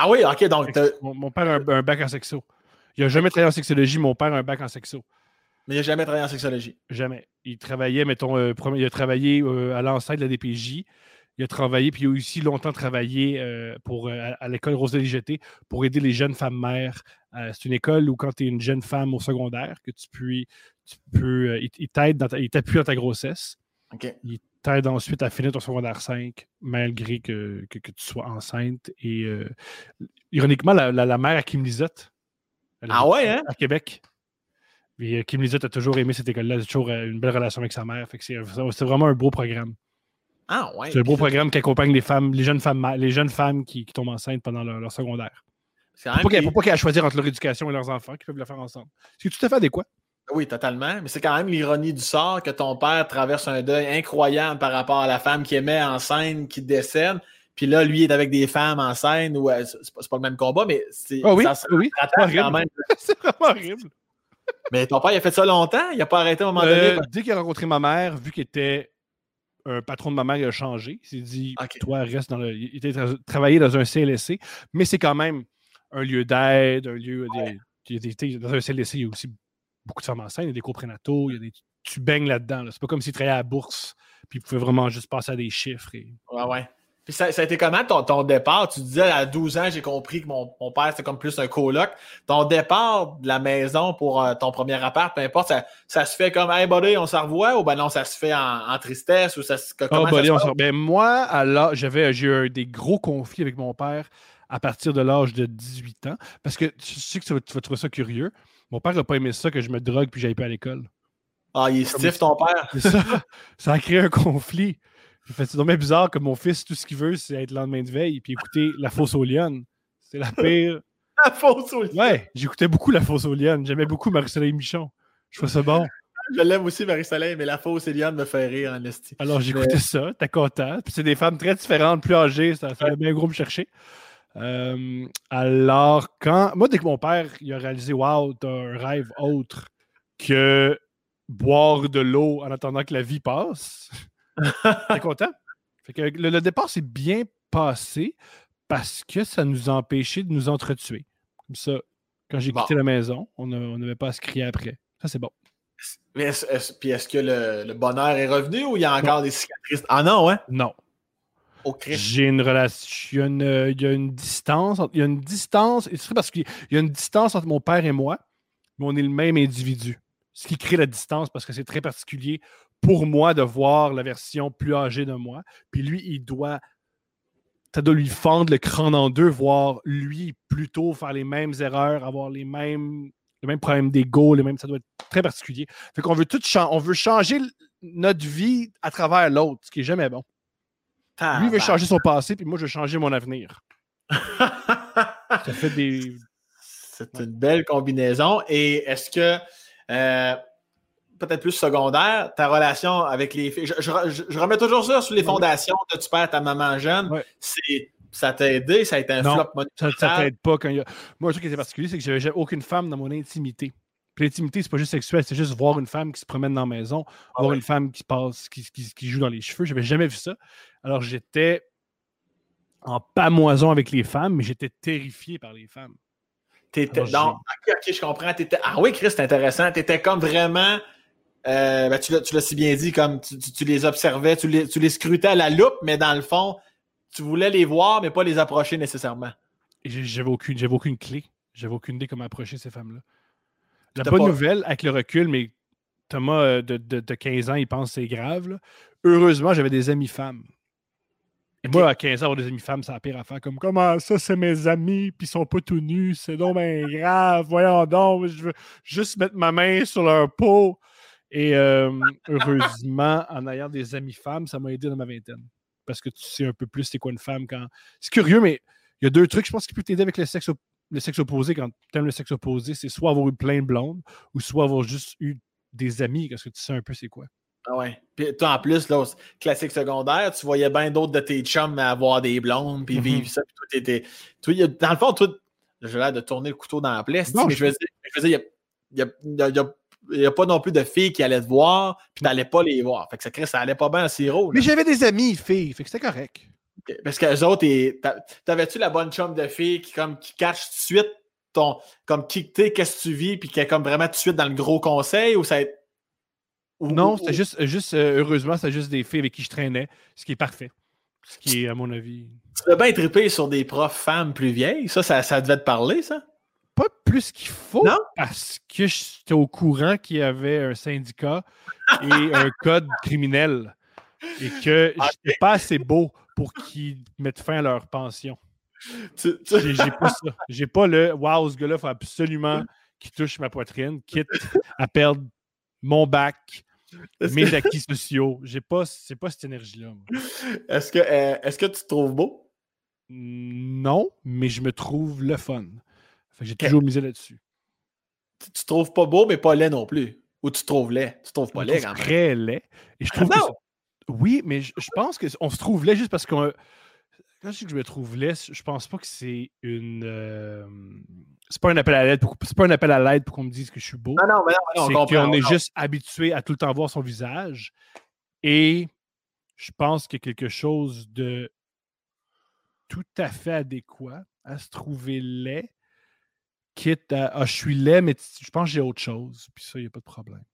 Ah oui, ok, donc. Mon, père a un, bac en sexo. Il n'a jamais travaillé en sexologie, mon père a un bac en sexo. Mais il n'a jamais travaillé en sexologie. Jamais. Il travaillait, mettons, euh, il a travaillé euh, à l'enceinte de la DPJ il a travaillé, puis il a aussi longtemps travaillé euh, pour, euh, à, l'école Rosalie Jeté pour aider les jeunes femmes mères. C'est une école où, quand tu es une jeune femme au secondaire, que tu peux. Tu peux il t'aide dans t'appuie dans ta grossesse. Il t'aide ensuite à finir ton secondaire 5, malgré que, que, tu sois enceinte. Et ironiquement, la, la, mère à Kim Lizotte. Ah ouais, hein? À Québec. Et Kim Lizotte a toujours aimé cette école-là, a toujours une belle relation avec sa mère. c'est vraiment un beau programme. Ah, c'est un beau programme qui accompagne les femmes, les jeunes femmes, les jeunes femmes qui, tombent enceintes pendant leur, secondaire. Ne faut pas qu'elles aient à choisir entre leur éducation et leurs enfants qui peuvent le faire ensemble. C'est tout à fait adéquat? Oui, totalement. Mais c'est quand même l'ironie du sort que ton père traverse un deuil incroyable par rapport à la femme qui aimait en scène, qui décède. Puis là, lui est avec des femmes en scène où euh, c'est pas, le même combat, mais c'est oh oui, ça oui, quand même. c'est vraiment horrible. Mais ton père, il a fait ça longtemps? Il n'a pas arrêté à un moment donné? Euh, dès qu'il a rencontré ma mère, vu qu'il était un patron de ma mère a changé. Il s'est dit, toi, reste dans le. Il était travaillé dans un CLSC, mais c'est quand même un lieu d'aide, un lieu. dans un CLSC, il y a aussi beaucoup de femmes enceintes, il y a des coprénataux, il y a des, tu baignes là-dedans. C'est pas comme s'il travaillait à la bourse, puis il pouvait vraiment juste passer à des chiffres. Et... Ouais, ouais. Puis ça, a été comment ton, départ? Tu disais à 12 ans, j'ai compris que mon, père, c'était comme plus un coloc. Ton départ de la maison pour euh, ton premier appart, peu importe, ça, se fait comme Hey buddy, on s'en revoit? Ou ben non, ça se fait en, tristesse? Ou ça se. Comment oh, buddy, on ben, moi, alors, j'avais j'ai eu des gros conflits avec mon père à partir de l'âge de 18 ans. Parce que tu sais que tu vas, trouver ça curieux. Mon père n'a pas aimé ça que je me drogue puis j'aille pas à l'école. Ah, il est stiff ton père? Ça, ça a créé un conflit. C'est dommage bizarre que mon fils, tout ce qu'il veut, c'est être lendemain de veille et écouter La Fosse aux Lyonnes. C'est la pire. la Fosse aux Lyonnes. Ouais, j'écoutais beaucoup La Fosse aux Lyonnes. J'aimais beaucoup Marie-Soleil Michon. Je trouvais ça bon. Je l'aime aussi, Marie-Soleil, mais La Fosse aux Lyonnes me fait rire en esti. Alors, j'écoutais ça. T'es content. Puis c'est des femmes très différentes, plus âgées. Ça fait bien gros me chercher. Euh, alors, quand. Moi, dès que mon père il a réalisé Waouh, t'as un rêve autre que boire de l'eau en attendant que la vie passe. T'es content? que le, départ s'est bien passé parce que ça nous a empêché de nous entretuer. Comme ça, quand j'ai quitté la maison, on n'avait pas à se crier après. Ça, c'est bon. Mais est-ce, puis est-ce que le, bonheur est revenu ou il y a encore des cicatrices? Ah non, hein? Non. J'ai une relation. Il y, a une, distance. Il y a une distance. C'est parce qu'il y a une distance entre mon père et moi, mais on est le même individu. Ce qui crée la distance parce que c'est très particulier pour moi de voir la version plus âgée de moi. Puis lui, il doit. Ça doit lui fendre le crâne en deux, voir lui plutôt faire les mêmes erreurs, avoir les mêmes, les mêmes problèmes d'ego, les mêmes. Ça doit être très particulier. Fait qu'on veut tout on veut changer notre vie à travers l'autre, ce qui est jamais bon. Lui veut changer son passé, puis moi je veux changer mon avenir. ça fait des C'est une belle combinaison. Et est-ce que, euh, peut-être plus secondaire, ta relation avec les filles, je, remets toujours ça sur les fondations de tu perds ta maman jeune. ça t'a aidé, ça a été un flop monumental. Ça, t'aide pas quand il y a... Moi, un truc qui était particulier, c'est que j'avais aucune femme dans mon intimité. Puis l'intimité, c'est pas juste sexuel, c'est juste voir une femme qui se promène dans la maison, ah voir une femme qui passe, qui, qui, joue dans les cheveux. J'avais jamais vu ça. Alors j'étais en pamoison avec les femmes, mais j'étais terrifié par les femmes. T'étais. Non, ok, ok, je comprends. Ah oui, Chris, c'est intéressant. T'étais comme vraiment. Euh, ben, tu l'as si bien dit, comme tu, les observais, tu les, tu les scrutais à la loupe, mais dans le fond, tu voulais les voir, mais pas les approcher nécessairement. J'avais aucune, aucune clé. J'avais aucune idée comment approcher ces femmes-là. La bonne nouvelle, avec le recul, mais Thomas euh, de, de, 15 ans, il pense que c'est grave. Heureusement, j'avais des amis femmes. Et moi, à 15 ans, avoir des amis femmes, c'est la pire affaire. Comme, comment ça, c'est mes amis, puis ils sont pas tout nus, c'est donc bien grave, voyons donc, je veux juste mettre ma main sur leur peau. Et euh, heureusement, en ayant des amis femmes, ça m'a aidé dans ma vingtaine. Parce que tu sais un peu plus c'est quoi une femme quand. C'est curieux, mais il y a deux trucs, je pense, qui peuvent t'aider avec le sexe le sexe opposé, quand tu aimes le sexe opposé, c'est soit avoir eu plein de blondes ou soit avoir juste eu des amis, parce que tu sais un peu c'est quoi? Ah ouais. Puis toi, en plus, là, classique secondaire, tu voyais bien d'autres de tes chums avoir des blondes, puis mm-hmm. vivre ça, puis toi, t'étais. Dans le fond, toi, j'ai l'air de tourner le couteau dans la plaie, mais je veux dire, il n'y a, pas non plus de filles qui allaient te voir, puis n'allais pas les voir. Fait que ça, ça allait pas bien à Siro. Mais j'avais des amis filles, fait que c'était correct. Parce qu'eux autres, t'avais-tu la bonne chum de fille qui, comme, qui cache tout de suite ton. Comme, qui, qu'est-ce que tu vis, puis qui est comme vraiment tout de suite dans le gros conseil, ou ça Non, c'était juste, juste euh, heureusement, c'est juste des filles avec qui je traînais, ce qui est parfait. Ce qui est, à mon avis. Tu devais bien triper sur des profs femmes plus vieilles. Ça, ça, devait te parler, ça? Pas plus qu'il faut. Non? Parce que j'étais au courant qu'il y avait un syndicat et un code criminel. Et que ah, j'étais pas assez beau pour qu'ils mettent fin à leur pension. J'ai pas ça. J'ai pas le Wow, ce gars-là, il faut absolument qu'il touche ma poitrine, quitte à perdre mon bac, mes acquis sociaux. J'ai pas, c'est pas cette énergie-là. Est-ce que, euh, est-ce que tu te trouves beau? Non, mais je me trouve le fun. j'ai toujours misé là-dessus. Tu, te trouves pas beau, mais pas laid non plus. Ou tu te trouves laid? Tu te trouves pas laid quand même. Très laid. Et je trouve que oui, mais je, pense qu'on se trouve laid juste parce qu'on. Quand je dis que je me trouve laid, je pense pas que c'est une. Euh, c'est pas un appel à l'aide pour, c'est pas un appel à l'aide pour qu'on me dise que je suis beau. Non, non, mais non, c'est qu'on est juste habitué à tout le temps voir son visage. Et je pense qu'il y a quelque chose de tout à fait adéquat à se trouver laid, quitte à ah, je suis laid, mais je pense que j'ai autre chose. Puis ça, il n'y a pas de problème.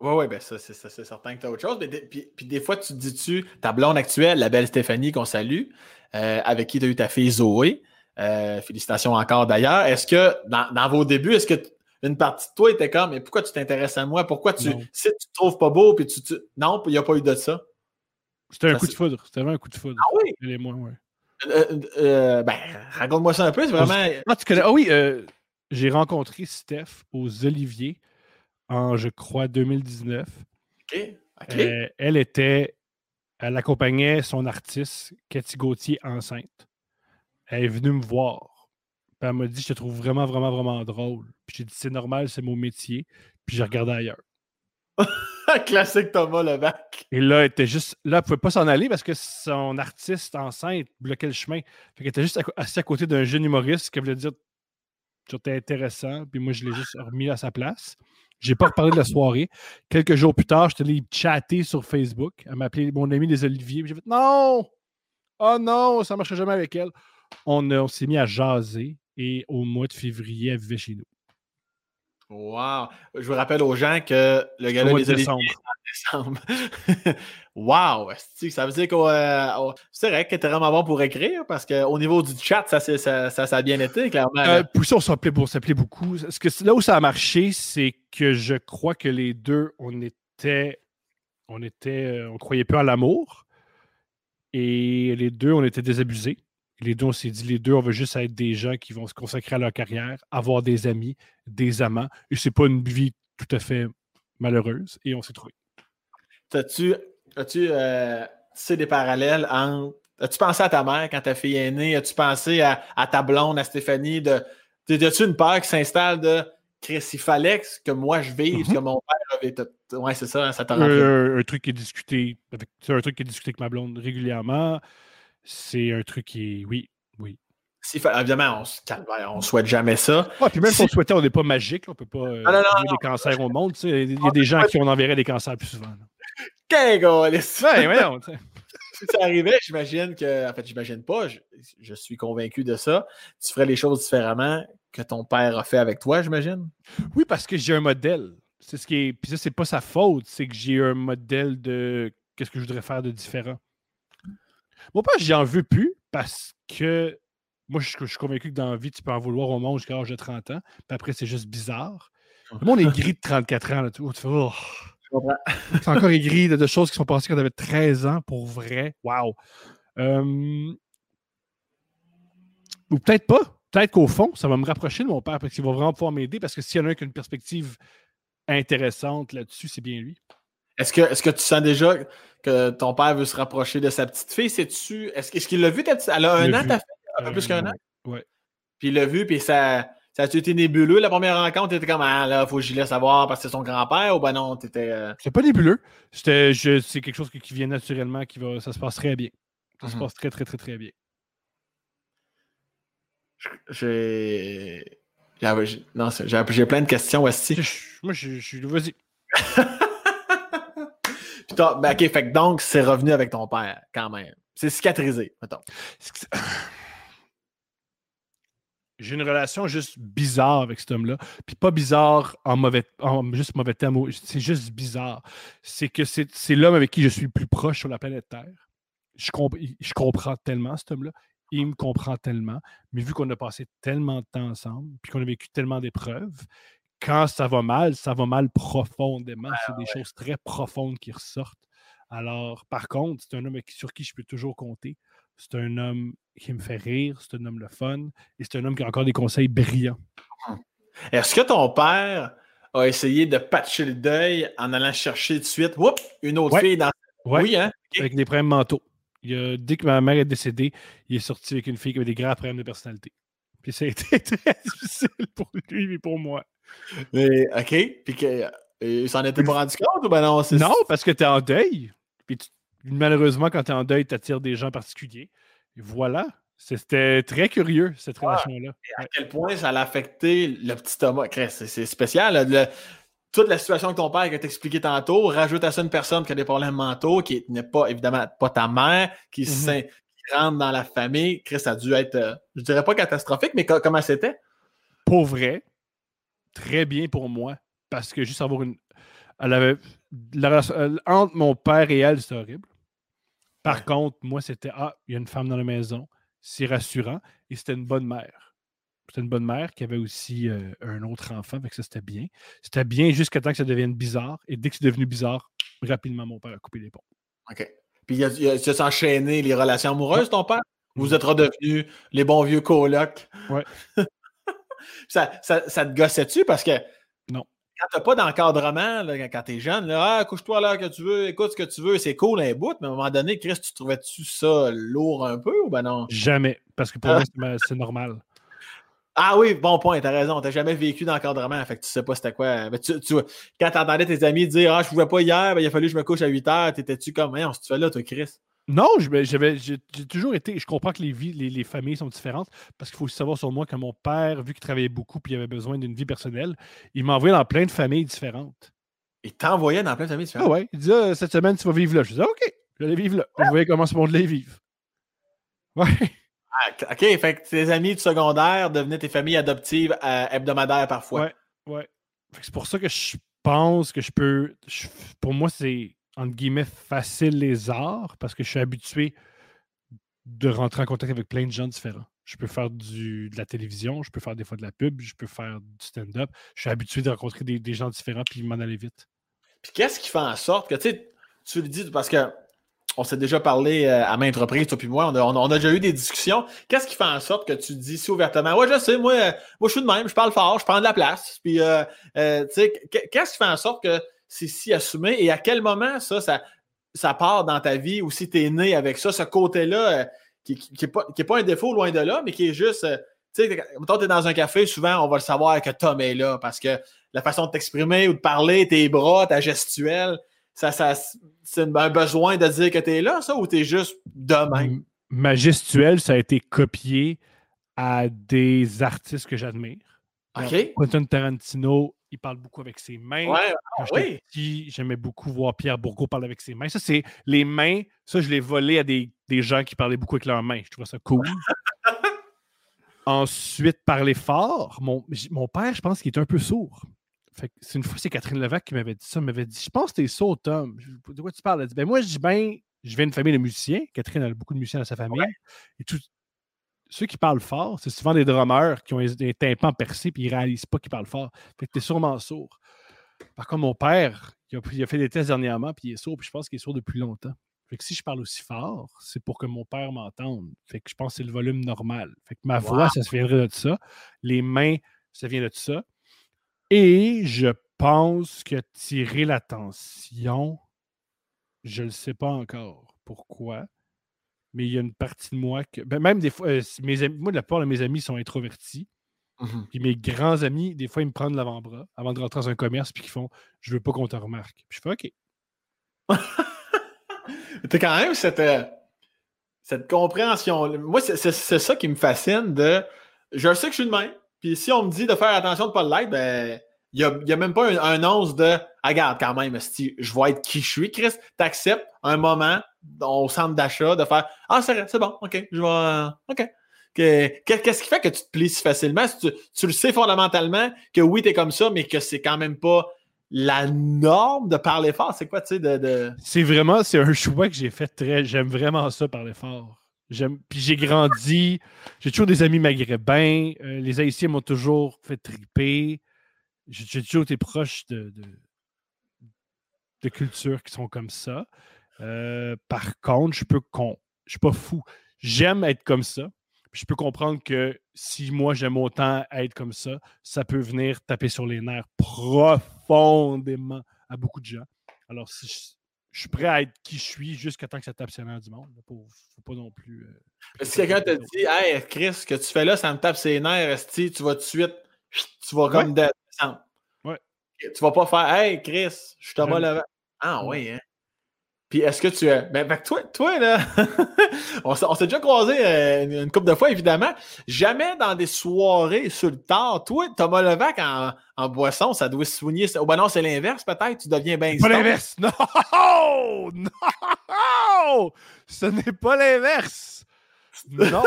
Oui, oui, ben ça, c'est certain que tu as autre chose. Mais puis, puis, des fois, tu te dis-tu, ta blonde actuelle, la belle Stéphanie qu'on salue, euh, avec qui tu as eu ta fille Zoé, euh, félicitations encore d'ailleurs. Est-ce que dans, vos débuts, est-ce que une partie de toi était comme, mais pourquoi tu t'intéresses à moi? Pourquoi tu, si tu te trouves pas beau, puis tu, non, il n'y a pas eu de ça. C'était un coup de foudre. C'était vraiment un coup de foudre. Ah oui? Ouais. Euh, ben, raconte-moi ça un peu. C'est vraiment. Ah, tu connais. Ah oui, j'ai rencontré Steph aux Oliviers en, je crois, 2019. OK. Euh, elle était, elle accompagnait son artiste, Cathy Gauthier, enceinte. Elle est venue me voir. elle m'a dit Je te trouve vraiment, vraiment, vraiment drôle. Puis j'ai dit C'est normal, c'est mon métier. Puis j'ai regardé ailleurs. Classique Thomas Levac. Et là, elle était juste. Là, elle ne pouvait pas s'en aller parce que son artiste enceinte bloquait le chemin. Fait qu'elle était juste assise à côté d'un jeune humoriste qui voulait dire Tu étais intéressant. Puis moi, je l'ai juste remis à sa place. J'ai pas reparlé de la soirée. Quelques jours plus tard, j'étais allé chatter sur Facebook. Elle m'a appelé mon ami des Oliviers. J'ai fait Non! Oh non, ça ne marcherait jamais avec elle. On, s'est mis à jaser et au mois de février, elle vivait chez nous. Wow! Je vous rappelle aux gens que le gars des Oliviers décembre. wow! Ça veut dire que euh, c'est vrai que était vraiment bon pour écrire parce qu'au niveau du chat, ça, ça, ça, a bien été, clairement. Euh, pour ça, on s'appelait beaucoup. Ce que, là où ça a marché, c'est que je crois que les deux, on était. On était. Euh, on croyait peu à l'amour. Et les deux, on était désabusés. Les deux, on s'est dit, les deux, on veut juste être des gens qui vont se consacrer à leur carrière, avoir des amis, des amants. Et c'est pas une vie tout à fait malheureuse. Et on s'est trouvé. As-tu as-tu euh, des parallèles entre. As-tu pensé à ta mère quand ta fille est née? As-tu pensé à, ta blonde, à Stéphanie, de T'as-tu une peur qui s'installe de Chris, il fallait que moi je vive, que mon père avait. Ouais, c'est ça, ça t'a Un, truc qui est discuté avec, c'est un truc qui est discuté avec ma blonde régulièrement. C'est un truc qui est. Oui, oui. Évidemment, on se calme, on souhaite jamais ça. Ouais, puis même si on souhaitait, on n'est pas magique. on peut pas euh, Ah, non, non, enlever des cancers au monde. tu sais. Il y a des gens qui on enverrait des cancers plus souvent. gars, laisse- Ouais, sais. si ça arrivait, j'imagine que. En fait, j'imagine pas, je, je suis convaincu de ça. Tu ferais les choses différemment que ton père a fait avec toi, j'imagine? Oui, parce que j'ai un modèle. C'est ce qui est. Puis ça, c'est pas sa faute. C'est que j'ai un modèle de qu'est-ce que je voudrais faire de différent. Mon père, j'y en veux plus parce que moi, je, je suis convaincu que dans la vie, tu peux en vouloir au monde jusqu'à l'âge de 30 ans. Puis après, c'est juste bizarre. Le monde est gris de 34 ans. Là, tu tu fais, oh. C'est encore aigri de, de choses qui sont passées quand tu avais 13 ans, pour vrai. Wow. Euh, Ou peut-être pas. Peut-être qu'au fond, ça va me rapprocher de mon père parce qu'il va vraiment pouvoir m'aider parce que s'il y en a un qui a une perspective intéressante là-dessus, c'est bien lui. Est-ce que, est-ce que tu sens déjà que ton père veut se rapprocher de sa petite fille? Sais-tu, est-ce, qu'il l'a vu, ta petite- Elle a un an, vu. ta fille? Un peu plus qu'un an? Ouais. Puis il l'a vu, puis ça, ça a été nébuleux. La première rencontre, t'étais comme, ah là, faut que j'y laisse savoir parce que c'est son grand-père, ou ben non, t'étais. euh, C'est pas nébuleux. C'était, je- c'est quelque chose qui, qui vient naturellement, qui va, ça se passe très bien. Ça se Mhm. passe très, très, très, très bien. J'ai. Non, c'est- j'ai plein de questions aussi. Moi, je je suis. Vas-y. Puis ben, ok, fait que donc, c'est revenu avec ton père, quand même. C'est cicatrisé, mettons. J'ai une relation juste bizarre avec cet homme-là. Puis pas bizarre en mauvais, en juste mauvais terme. C'est juste bizarre. C'est que c'est c'est l'homme avec qui je suis le plus proche sur la planète Terre. Je, comp- je comprends tellement cet homme-là. Il me comprend tellement. Mais vu qu'on a passé tellement de temps ensemble, puis qu'on a vécu tellement d'épreuves, quand ça va mal, ça va mal profondément. c'est des choses très profondes qui ressortent. Alors, par contre, c'est un homme sur qui je peux toujours compter. C'est un homme qui me fait rire, c'est un homme le fun, et c'est un homme qui a encore des conseils brillants. Est-ce que ton père a essayé de patcher le deuil en allant chercher de suite? Whoop, une autre Ouais. fille dans. Ouais, Oui, hein? Avec des problèmes mentaux. Il a- dès que ma mère est décédée, il est sorti avec une fille qui avait des graves problèmes de personnalité. Puis ça a été très difficile pour lui et pour moi. Mais, OK. Puis que. Il s'en était pas rendu compte ou ben non? c'est- Non, parce que tu es en deuil. Puis tu- malheureusement, quand tu es en deuil, tu attires des gens particuliers. Et voilà. C'était très curieux, cette relation-là. À quel point ça l'a affecté le petit Thomas? Chris, C'est spécial. là, le- toute la situation avec ton père que t'expliqué tantôt, rajoute à ça une personne qui a des problèmes mentaux, qui n'est pas, évidemment, pas ta mère, qui, Mhm. qui rentre dans la famille. Chris, ça a dû être, euh, je dirais pas catastrophique, mais co- comment c'était? Pour vrai, très bien pour moi. Parce que juste avoir une. Elle avait. la euh, entre mon père et elle, c'était horrible. Par Ouais. contre, moi, c'était Ah, il y a une femme dans la maison. C'est rassurant. Et c'était une bonne mère. C'était une bonne mère qui avait aussi euh, un autre enfant. Fait que ça, c'était bien. C'était bien jusqu'à temps que ça devienne bizarre. Et dès que c'est devenu bizarre, rapidement, mon père a coupé les ponts. OK. Puis, il a, il a, il a enchaîné les relations amoureuses, ton père? Vous êtes redevenus les bons vieux colocs? Ouais. ça, ça, ça te gossait-tu? Parce que Non. quand t'as pas d'encadrement, quand, t'es jeune, là, ah, couche-toi là que tu veux, écoute ce que tu veux, c'est cool un bout, mais à un moment donné, Chris, tu trouvais-tu ça lourd un peu ou ben non? Jamais. Parce que pour Ah. moi, c'est ma- c'est normal. Ah oui, bon point, t'as raison. T'as jamais vécu d'encadrement, fait que tu sais pas c'était quoi. Mais tu, tu, quand t'entendais tes amis dire Ah, je pouvais pas hier, ben, il a fallu que je me couche à 8 heures, t'étais-tu comme, on se tu fais là, toi, Chris? Non, je- j'avais, j'ai, toujours été. Je comprends que les vies, les, les familles sont différentes parce qu'il faut aussi savoir sur moi que mon père, vu qu'il travaillait beaucoup et il avait besoin d'une vie personnelle, il m'a envoyé dans plein de familles différentes. Il t'envoyait dans plein de familles Ah différentes. ouais, il disait Ah, cette semaine, tu vas vivre là. Je disais OK, je vais aller vivre là. Je voyais comment ce monde-là vivre. Ouais. Ah, OK, fait que tes amis du secondaire devenaient tes familles adoptives euh, hebdomadaires parfois. Ouais. Ouais. C'est pour ça que je pense que je peux. je- pour moi, c'est entre guillemets facile les arts parce que je suis habitué de rentrer en contact avec plein de gens différents. Je peux faire du, de la télévision, je peux faire des fois de la pub, je peux faire du stand-up. Je suis habitué de rencontrer des, gens différents puis m'en aller vite. Puis qu'est-ce qui fait en sorte que, tu tu le dis parce que on s'est déjà parlé euh, à maintes reprises, toi puis moi, on a, déjà eu des discussions. Qu'est-ce qui fait en sorte que tu dis si ouvertement, ouais, je sais, moi, euh, moi je suis de même, je parle fort, je prends de la place. Puis, euh, qu'est-ce qui fait en sorte que c'est si assumé et à quel moment ça, ça, ça part dans ta vie ou si tu es né avec ça, ce côté-là, euh, qui n'est pas, qui est pas un défaut loin de là, mais qui est juste, euh, tu sais, quand t'es dans un café, souvent, on va le savoir que Tom est là parce que la façon de t'exprimer ou de parler, tes bras, ta gestuelle, ça, ça, c'est un besoin de dire que t'es là, ça, ou t'es juste de même? Ma gestuelle, ça a été copié à des artistes que j'admire. OK. Quentin Tarantino, il parle beaucoup avec ses mains. Ouais, ah, oui. j'aimais beaucoup voir Pierre Bourgault parler avec ses mains. Ça, c'est les mains. Ça, je l'ai volé à des, des gens qui parlaient beaucoup avec leurs mains. Je trouvais ça cool. Ensuite, parler fort. Mon, mon père, je pense qu'il est un peu sourd. C'est une fois, c'est Catherine Levac qui m'avait dit ça. Elle m'avait dit Je pense que t'es sourd, Tom. De quoi tu parles Elle dit Ben, moi, je dis Ben, je viens d'une famille de musiciens. Catherine a beaucoup de musiciens dans sa famille. Et tout, ceux qui parlent fort, c'est souvent des drummers qui ont des tympans percés puis ils réalisent pas qu'ils parlent fort. Fait que t'es sûrement sourd. Par contre, mon père, il a, il a fait des tests dernièrement, puis il est sourd, puis je pense qu'il est sourd depuis longtemps. Fait que si je parle aussi fort, c'est pour que mon père m'entende. Fait que je pense que c'est le volume normal. Fait que ma voix, ça se viendrait de ça. Les mains, ça vient de ça. Et je pense que tirer l'attention, je ne le sais pas encore pourquoi? Mais il y a une partie de moi que. ben, même des fois, euh, mes amis, moi, la plupart de mes amis sont introvertis. Mhm. Puis mes grands amis, des fois, ils me prennent l'avant-bras avant de rentrer dans un commerce, puis qu'ils font Je veux pas qu'on te remarque. Puis je fais OK. T'as quand même cette, euh, cette compréhension. Moi, c'est c'est- c'est ça qui me fascine de. Je sais que je suis de même. Puis si on me dit de faire attention de ne pas l'être, ben. Il n'y a, même pas un, un once de Ah, regarde quand même, esti, je vais être qui je suis. Chris, t'acceptes un moment au centre d'achat de faire Ah, c'est c'est bon, ok, je vais. euh, ok. Que- que- Qu'est-ce qui fait que tu te plies si facilement? Si tu, tu le sais fondamentalement que oui, t'es comme ça, mais que c'est quand même pas la norme de parler fort. C'est quoi, tu sais, de-. C'est vraiment, c'est un choix que j'ai fait très. J'aime vraiment ça parler fort. Puis j'ai grandi. J'ai toujours des amis maghrébins. euh, les Haïtiens m'ont toujours fait triper. J'ai toujours été proche de, de, de cultures qui sont comme ça. Euh, par contre, je peux con. Je suis pas fou. J'aime être comme ça. Puis je peux comprendre que si moi j'aime autant être comme ça, ça peut venir taper sur les nerfs profondément à beaucoup de gens. Alors, si je, je suis prêt à être qui je suis jusqu'à temps que ça tape sur les nerfs du monde. Il ne faut pas non plus. euh, Si quelqu'un te dit Hey Chris, ce que tu fais là, ça me tape ses nerfs, esti, tu vas tout de suite, tu vas comme descendre. Ouais. Tu vas pas faire Hey Chris, je suis Thomas Jamais. Levent. Ah Ouais. oui, hein. Puis est-ce que tu. Ben, ben, toi, toi, là, on s'est on s'est déjà croisé euh, une, une couple de fois, évidemment. Jamais dans des soirées sur le tard. Toi, Thomas Levac en, en boisson, ça doit se soigner. Oh, ben non, c'est l'inverse, peut-être. Tu deviens bien Pas l'inverse! Non! Non! Ce n'est pas l'inverse! Non!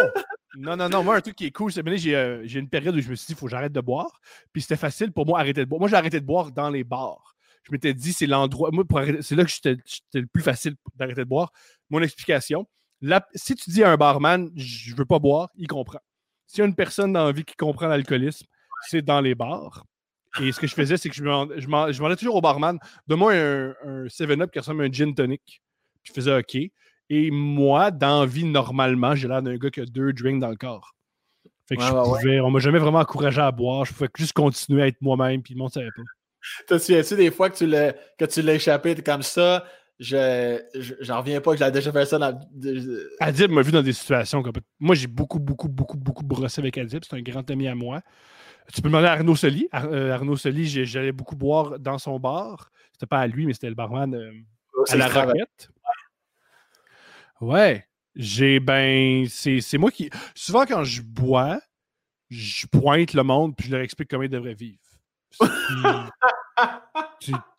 Non, non, non. Moi, un truc qui est cool, c'est que j'ai euh, j'ai une période où je me suis dit, il faut que j'arrête de boire. Puis c'était facile pour moi arrêter de boire. Moi, j'ai arrêté de boire dans les bars. Je m'étais dit, c'est l'endroit. Moi, c'est là que j'étais j'étais le plus facile d'arrêter de boire. Mon explication. si tu dis à un barman, je veux pas boire, il comprend. S'il y a une personne dans la vie qui comprend l'alcoolisme, c'est dans les bars. Et ce que je faisais, c'est que je m'en- demandais toujours au barman, donne-moi un, un 7-Up qui ressemble à un gin tonic. Puis je faisais OK. Et moi, dans vie, normalement, j'ai l'air d'un gars qui a deux drinks dans le corps. Fait que Ouais, je ouais. pouvais, on m'a jamais vraiment encouragé à boire. Je pouvais juste continuer à être moi-même, puis le monde savait pas. Te souviens-tu des fois que tu l'as que tu l'as échappé, t'es comme ça? Je, je- j'en reviens pas que j'ai déjà fait ça dans. Adib m'a vu dans des situations comme. Moi, j'ai beaucoup, beaucoup, beaucoup, beaucoup brossé avec Adib. C'est un grand ami à moi. Tu peux demander à Arnaud Soli. Ar- euh, Arnaud Soli, j'allais beaucoup boire dans son bar. C'était pas à lui, mais c'était le barman euh, à la extravagant. Ouais. J'ai ben. C'est moi qui. Souvent, quand je bois, je pointe le monde puis je leur explique comment ils devraient vivre.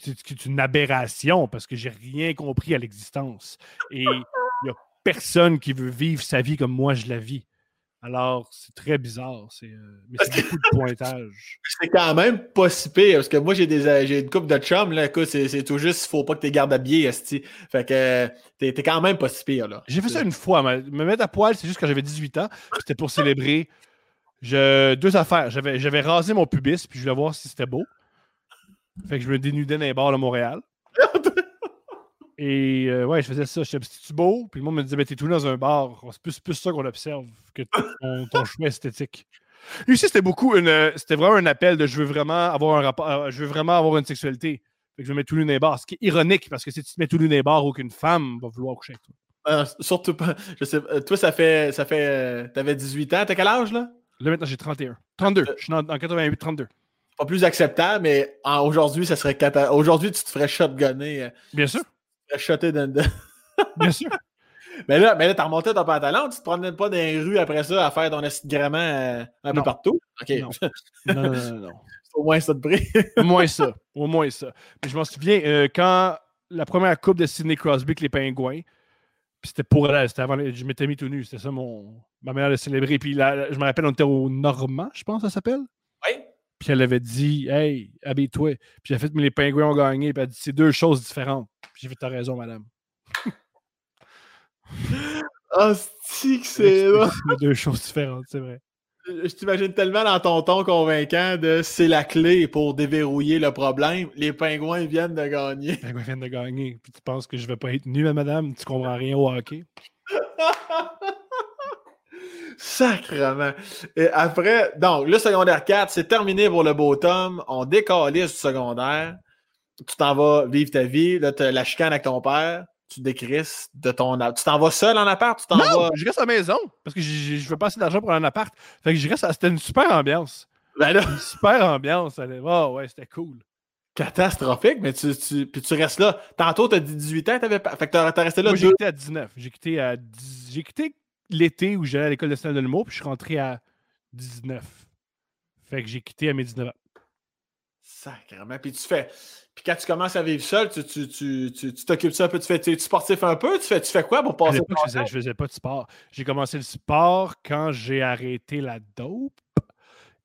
C'est une aberration parce que j'ai rien compris à l'existence. Et il n'y a personne qui veut vivre sa vie comme moi je la vis. Alors, c'est très bizarre. c'est, euh, mais c'est beaucoup de pointage. C'est quand même pas si pire, parce que moi, j'ai des euh, j'ai une coupe de chum, là, écoute, c'est, c'est tout juste, il faut pas que t'es garde habillé, esti. Fait que euh, t'es, t'es quand même pas si pire, là. J'ai fait ça une fois. Me, me mettre à poil, c'est juste quand j'avais 18 ans. C'était pour célébrer je, deux affaires. J'avais, j'avais rasé mon pubis, puis je voulais voir si c'était beau. Fait que je me dénudais dans les bars de Montréal. Et euh, ouais, je faisais ça. Je disais, c'est-tu beau? Puis le monde me disait, ben, t'es tout dans un bar. C'est plus, plus ça qu'on observe que ton, ton choix esthétique. Lui aussi, c'était beaucoup une. euh, C'était vraiment un appel de je veux vraiment avoir un rapport. euh, je veux vraiment avoir une sexualité. Fait que je me mets tout nu dans les bars. Ce qui est ironique, parce que si tu te mets tout nu dans les bars, aucune femme va vouloir coucher avec toi. Euh, surtout pas. Je sais, toi, ça fait. Ça fait euh, t'avais 18 ans, t'as quel âge, là? Là, maintenant, j'ai 31. 32. Je suis en, 88, 32. Pas plus acceptable, mais aujourd'hui, ça serait Aujourd'hui, tu te ferais shotgunner. Euh, Bien sûr. Shotter dans. Bien sûr. Mais là, mais là t'as remonté ton pantalon, tu te promenais pas dans les rues après ça à faire ton gramment euh, un peu partout? OK. Non, non, non, non. au moins ça de prix. au moins ça. Au moins ça. Mais je m'en souviens, euh, quand la première coupe de Sidney Crosby avec les Pingouins, c'était pour elle, c'était avant, je m'étais mis tout nu, c'était ça mon, ma manière de célébrer. Puis là, je me rappelle, on était au Normand, je pense, ça s'appelle. Puis elle avait dit, hey, habille-toi. Puis j'ai fait, mais les Pingouins ont gagné. Puis elle a dit, c'est deux choses différentes. Puis j'ai fait, t'as raison, madame. Ah, c'est que c'est deux choses différentes, c'est vrai. Je t'imagine tellement dans ton ton convaincant de c'est la clé pour déverrouiller le problème. Les pingouins viennent de gagner. Les pingouins viennent de gagner. Puis tu penses que je vais pas être nu, madame? Tu comprends rien au hockey? Sacrement. Et après, donc, le secondaire 4, c'est terminé pour le beau Tom. On décalise du secondaire. Tu t'en vas vivre ta vie. Là, tu la chicane avec ton père tu décrisses de ton Tu t'en vas seul en appart? Tu t'en non, je reste à la maison parce que je veux pas assez d'argent pour un appart. Fait que je reste C'était une super ambiance. Ben là... Une super ambiance. Oh ouais, c'était cool. Catastrophique, mais tu, tu, puis tu restes là. Tantôt, t'as dit 18 ans, t'avais pas. Fait que resté là. Moi, j'ai quitté à 19. J'ai quitté à J'ai quitté l'été où j'allais à l'école nationale de l'humour, puis je suis rentré à 19. Fait que j'ai quitté à mes 19 ans. Sacrément. Puis tu fais. Puis quand tu commences à vivre seul, tu, tu, tu, tu t'occupes ça un peu. Tu fais tu sportif un peu? Tu fais, tu fais quoi pour passer je faisais, je faisais pas de sport. J'ai commencé le sport quand j'ai arrêté la dope.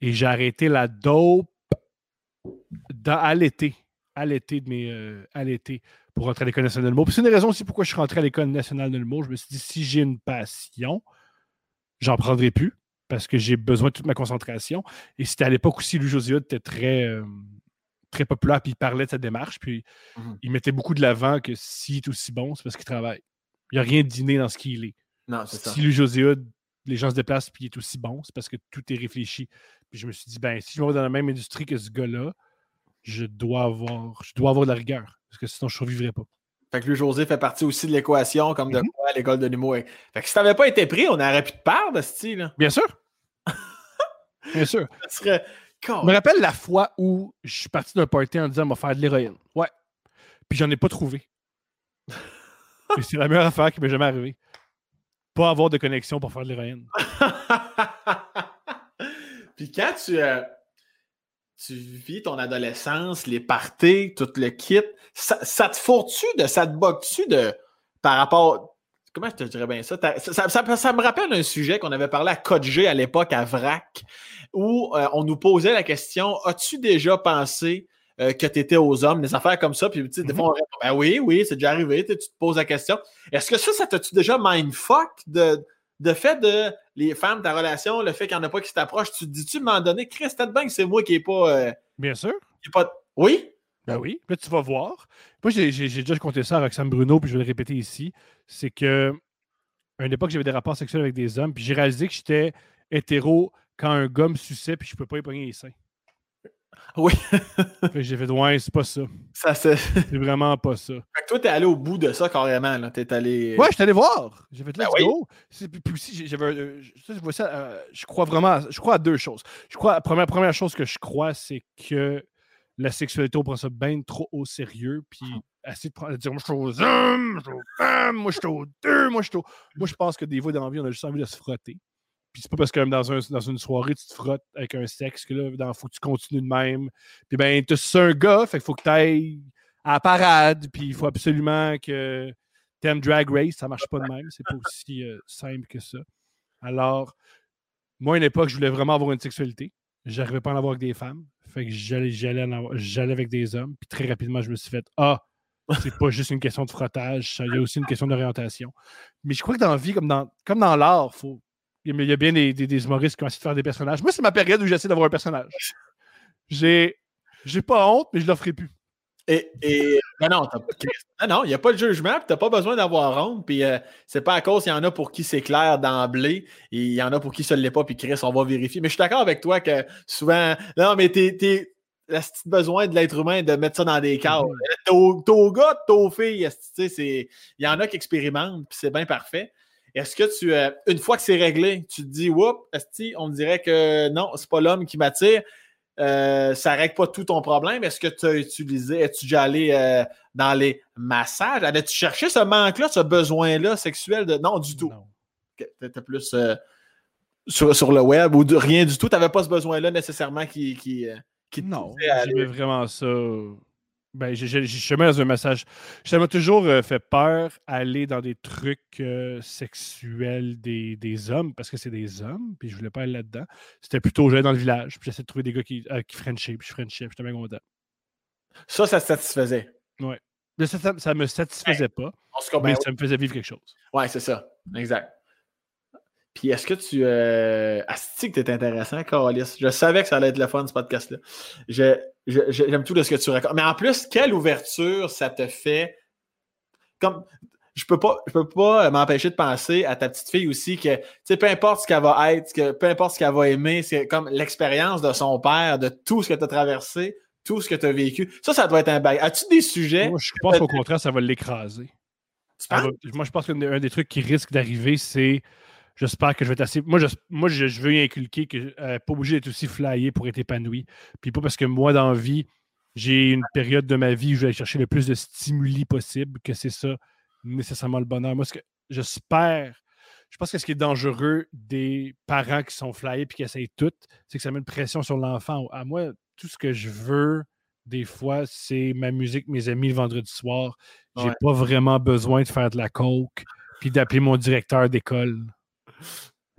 Et j'ai arrêté la dope dans, à l'été. À l'été de mes. Euh, à l'été pour rentrer à l'École nationale de l'humour. C'est une raison aussi pourquoi je suis rentré à l'École nationale de l'humour. Je me suis dit, si j'ai une passion, j'en prendrai plus parce que j'ai besoin de toute ma concentration. Et c'était à l'époque aussi, Louis Josiade était très. Euh, très populaire, puis il parlait de sa démarche, puis mmh il mettait beaucoup de l'avant que s'il est aussi bon, c'est parce qu'il travaille. Il n'y a rien d'inné dans ce qu'il est. Non, c'est si Joséhoud, les gens se déplacent, puis il est aussi bon, c'est parce que tout est réfléchi. Puis je me suis dit, ben, si je vais dans la même industrie que ce gars-là, je dois avoir, je dois avoir de la rigueur, parce que sinon je ne survivrais pas. Fait que lui, José fait partie aussi de l'équation, comme de mmh quoi l'école de l'humour. Fait que si t'avais pas été pris, on aurait pu te parler de ce style. Bien sûr. Bien sûr. Ça serait je me rappelle la fois où je suis parti d'un party en disant on va faire de l'héroïne. Ouais. Puis j'en ai pas trouvé. C'est la meilleure affaire qui m'est jamais arrivée. Pas avoir de connexion pour faire de l'héroïne. Puis quand tu, euh, tu vis ton adolescence, les parties, tout le kit, ça, te fourre-tu de, ça te boque-tu de par rapport comment je te dirais bien ça? Ça, me rappelle un sujet qu'on avait parlé à Code à l'époque, à VRAC, où euh, on nous posait la question As-tu déjà pensé euh, que tu étais aux hommes, des affaires comme ça? Puis, tu sais, des fois, on répond Ben oui, oui, c'est déjà arrivé, tu te poses la question. Est-ce que ça, ça t'a-tu déjà mindfuck de, de fait de les femmes, ta relation, le fait qu'il n'y en a pas qui t'approchent? Tu te dis-tu, moment donné, Chris, que c'est moi qui n'ai pas. Euh, Bien sûr. pas... Oui? Ben oui, là, tu vas voir. Moi, j'ai déjà compté ça à Roxane Bruno, puis je vais le répéter ici. C'est que, à une époque, j'avais des rapports sexuels avec des hommes, puis j'ai réalisé que j'étais hétéro quand un gars me suçait, puis je ne peux pas y pogner les seins. Oui. j'ai fait, ouais, c'est pas ça. Ça, c'est. Vraiment pas ça. Fait que toi, t'es allé au bout de ça carrément, là. T'es allé. Ouais, je suis allé voir. J'ai fait, let's ben. Puis aussi, j'avais. Euh, euh, je crois vraiment. Je crois à deux choses. Je crois. Première, première chose que je crois, c'est que la sexualité, on prend ça bien trop au sérieux, puis essayer de, dire moi je suis aux hommes, je suis aux femmes, moi je suis aux deux, moi je suis aux... Moi je pense que des fois dans la vie, on a juste envie de se frotter. Puis c'est pas parce que même dans, un, dans une soirée, tu te frottes avec un sexe que là, il faut que tu continues de même. Puis ben, tu es un gars, fait qu'il faut que tu ailles à la parade, puis il faut absolument que tu aimes Drag Race, ça marche pas de même, c'est pas aussi euh, simple que ça. Alors, moi, à une époque, je voulais vraiment avoir une sexualité. J'arrivais pas à en avoir avec des femmes. Fait que j'allais, avec des hommes. Puis très rapidement, je me suis fait Ah, c'est pas juste une question de frottage, il y a aussi une question d'orientation. Mais je crois que dans la vie, comme dans, comme dans l'art, faut, il y a bien des, des, humoristes qui ont essayé de faire des personnages. Moi, c'est ma période où j'essaie d'avoir un personnage. J'ai, j'ai pas honte, mais je l'offrais plus. Et, et ben non, non, il n'y a pas de jugement, tu n'as pas besoin d'avoir honte. Puis euh, c'est pas à cause qu'il y en a pour qui c'est clair d'emblée, et il y en a pour qui ça ne l'est pas, puis Chris, on va vérifier. Mais je suis d'accord avec toi que souvent, non, mais t'es, t'es le besoin de l'être humain de mettre ça dans des. Mm-hmm. T'es au gars, t'es aux filles, il y en a qui expérimentent, puis c'est bien parfait. Est-ce que tu, euh, une fois que c'est réglé, tu te dis, whoop, on me dirait que non, c'est pas l'homme qui m'attire. Euh, ça règle pas tout ton problème? Est-ce que tu as utilisé, es-tu déjà allé euh, dans les massages? Avais-tu cherché ce manque-là, ce besoin-là sexuel de. Non, du tout? Tu étais plus sur, le web ou de, rien du tout. Tu n'avais pas ce besoin-là nécessairement qui, qui, qui Non, j'aimais vraiment ça ben, j'ai jamais dans un message. Ça m'a toujours euh, fait peur aller dans des trucs euh, sexuels des, des, hommes parce que c'est des hommes, puis je voulais pas aller là-dedans. C'était plutôt j'allais dans le village, puis j'essayais de trouver des gars qui, euh, qui Frenchaient, puis je Frenchais, j'étais bien content. Ça, ça te satisfaisait? Oui. Ça, ça, ça, me satisfaisait pas, mais ça me faisait vivre quelque chose. Oui, c'est ça. Exact. Puis est-ce que tu. Euh... Asti que t'es intéressant, Carlis? Je savais que ça allait être le fun, ce podcast-là. J'aime tout de ce que tu racontes. Mais en plus, quelle ouverture ça te fait? Comme. Je peux pas, je peux pas m'empêcher de penser à ta petite fille aussi que, tu sais, peu importe ce qu'elle va être, que, peu importe ce qu'elle va aimer, c'est comme l'expérience de son père, de tout ce que tu as traversé, tout ce que tu as vécu. Ça, ça doit être un bail. As-tu des sujets? Moi, je pense qu'au contraire, ça va l'écraser. Moi, je pense qu'un des trucs qui risque d'arriver, c'est J'espère que je vais être assez. Moi, je, moi, je, veux y inculquer que euh, pas obligé d'être aussi flyé pour être épanoui. Puis pas parce que moi, dans la vie, j'ai une période de ma vie où je vais chercher le plus de stimuli possible, que c'est ça nécessairement le bonheur. Moi, ce que j'espère, je pense que ce qui est dangereux des parents qui sont flyés et qui essayent tout, c'est que ça met une pression sur l'enfant. À moi, tout ce que je veux, des fois, c'est ma musique, mes amis le vendredi soir. J'ai pas vraiment besoin de faire de la coke puis d'appeler mon directeur d'école.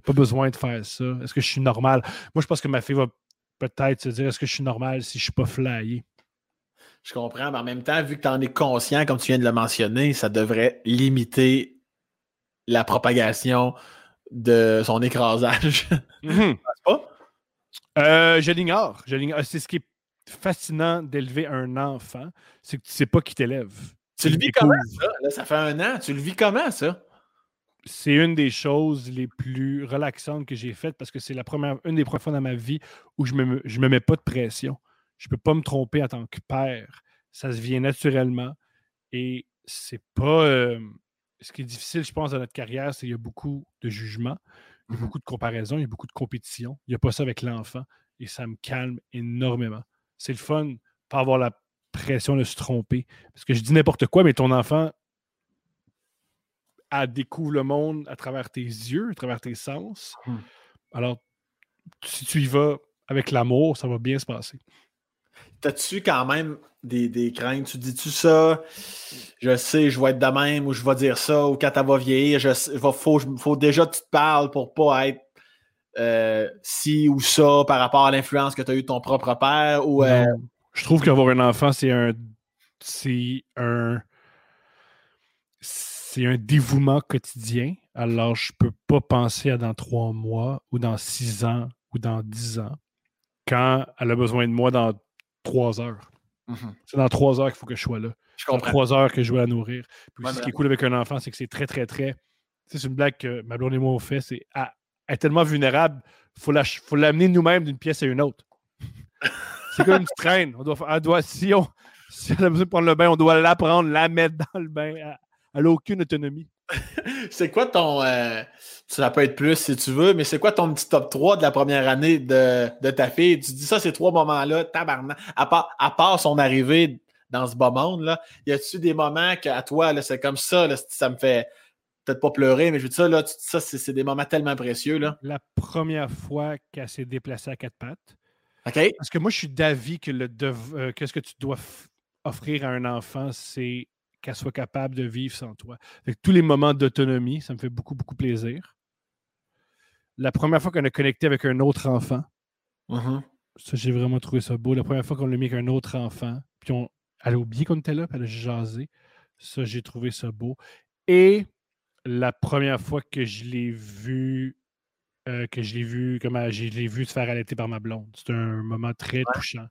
Pas besoin de faire ça. Est-ce que je suis normal? Moi, je pense que ma fille va peut-être se dire est-ce que je suis normal si je ne suis pas flyé? Je comprends, mais en même temps, vu que tu en es conscient, comme tu viens de le mentionner, ça devrait limiter la propagation de son écrasage. Mm pas? Euh, je l'ignore. C'est ce qui est fascinant d'élever un enfant, c'est que tu ne sais pas qui t'élève. Tu le vis comment, ça? ça fait un an. Tu le vis comment, ça? C'est une des choses les plus relaxantes que j'ai faites parce que c'est la première, une des premières fois dans ma vie où je ne me, je me mets pas de pression. Je ne peux pas me tromper en tant que père. Ça se vient naturellement. Et c'est pas. Euh, ce qui est difficile, je pense, dans notre carrière, c'est qu'il y a beaucoup de jugements, il y a mmh beaucoup de comparaisons, il y a beaucoup de compétition. Il n'y a pas ça avec l'enfant. Et ça me calme énormément. C'est le fun, pas avoir la pression de se tromper. Parce que je dis n'importe quoi, mais ton enfant, à découvrir le monde à travers tes yeux, à travers tes sens. Mmh. Alors, si tu y vas avec l'amour, ça va bien se passer. T'as-tu quand même des, des, craintes? Tu dis-tu ça? Je sais, je vais être de même, ou je vais dire ça, ou quand elle va vieillir, il faut, faut, déjà que tu te parles pour pas être euh, ci ou ça par rapport à l'influence que tu as eu de ton propre père. Ou, euh, Je trouve qu'avoir un enfant, c'est un. C'est un c'est un dévouement quotidien. Alors, je ne peux pas penser à dans trois mois ou dans six ans ou dans dix ans quand elle a besoin de moi dans trois heures. Mm-hmm. C'est dans trois heures qu'il faut que je sois là. Je dans trois heures que je dois la nourrir. Puis ce qui est cool avec un enfant, c'est que c'est très, très, très. C'est une blague que ma blonde et moi on fait, c'est elle est tellement vulnérable, il faut l'amener nous-mêmes d'une pièce à une autre. c'est comme une traîne. On doit, elle doit, si, on, si elle a besoin de prendre le bain, on doit l'apprendre, la mettre dans le bain. Elle n'a aucune autonomie. c'est quoi ton. Euh, ça peut être plus si tu veux, mais c'est quoi ton petit top 3 de la première année de, ta fille? Tu dis ça, ces trois moments-là, tabarnak. À part, à part son arrivée dans ce beau monde-là, y a-tu des moments qu'à toi, c'est comme ça, ça me fait peut-être pas pleurer, mais je veux dire ça, là, ça, c'est des moments tellement précieux. Là. La première fois qu'elle s'est déplacée à quatre pattes. OK. Parce que moi, je suis d'avis que le euh, ce que tu dois offrir à un enfant, c'est qu'elle soit capable de vivre sans toi. Avec tous les moments d'autonomie, ça me fait beaucoup, beaucoup plaisir. La première fois qu'on a connecté avec un autre enfant, uh-huh. ça, j'ai vraiment trouvé ça beau. La première fois qu'on l'a mis avec un autre enfant, puis on, elle a oublié qu'on était là, puis elle a jasé. Ça, j'ai trouvé ça beau. Et la première fois que je l'ai vu, euh, que je l'ai vu, comment je l'ai vu se faire allaiter par ma blonde. C'est un moment très touchant.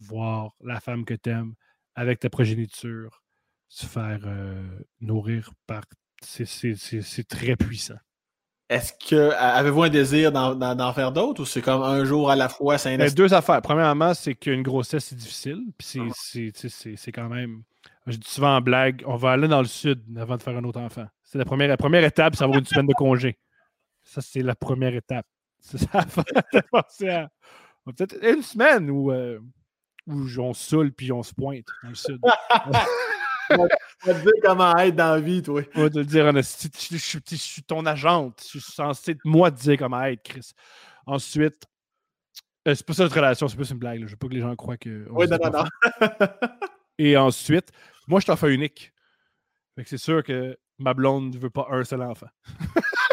Voir la femme que tu aimes avec ta progéniture, se faire euh, nourrir par. C'est très puissant. Est-ce que avez-vous un désir d'en faire d'autres ou c'est comme un jour à la fois? C'est ben, deux affaires. Premièrement, c'est qu'une grossesse, c'est difficile. Puis c'est ah. quand même. Je dis souvent en blague, on va aller dans le sud avant de faire un autre enfant. C'est la première, la première étape, c'est avoir une semaine de congé. Ça, c'est la première étape. C'est ça, à, peut-être une semaine où, euh, où on saoule puis on se pointe dans le sud. On va te dire comment être dans la vie, toi. On va te le dire, je, je, suis ton agente. Je suis censé, moi, te dire comment être, Chris. Ensuite, euh, c'est pas ça notre relation, c'est plus une blague. Je veux pas que les gens croient que. Oui, non, non, non. Et ensuite, moi, je t'en fais unique. Fait que c'est sûr que ma blonde ne veut pas un seul enfant.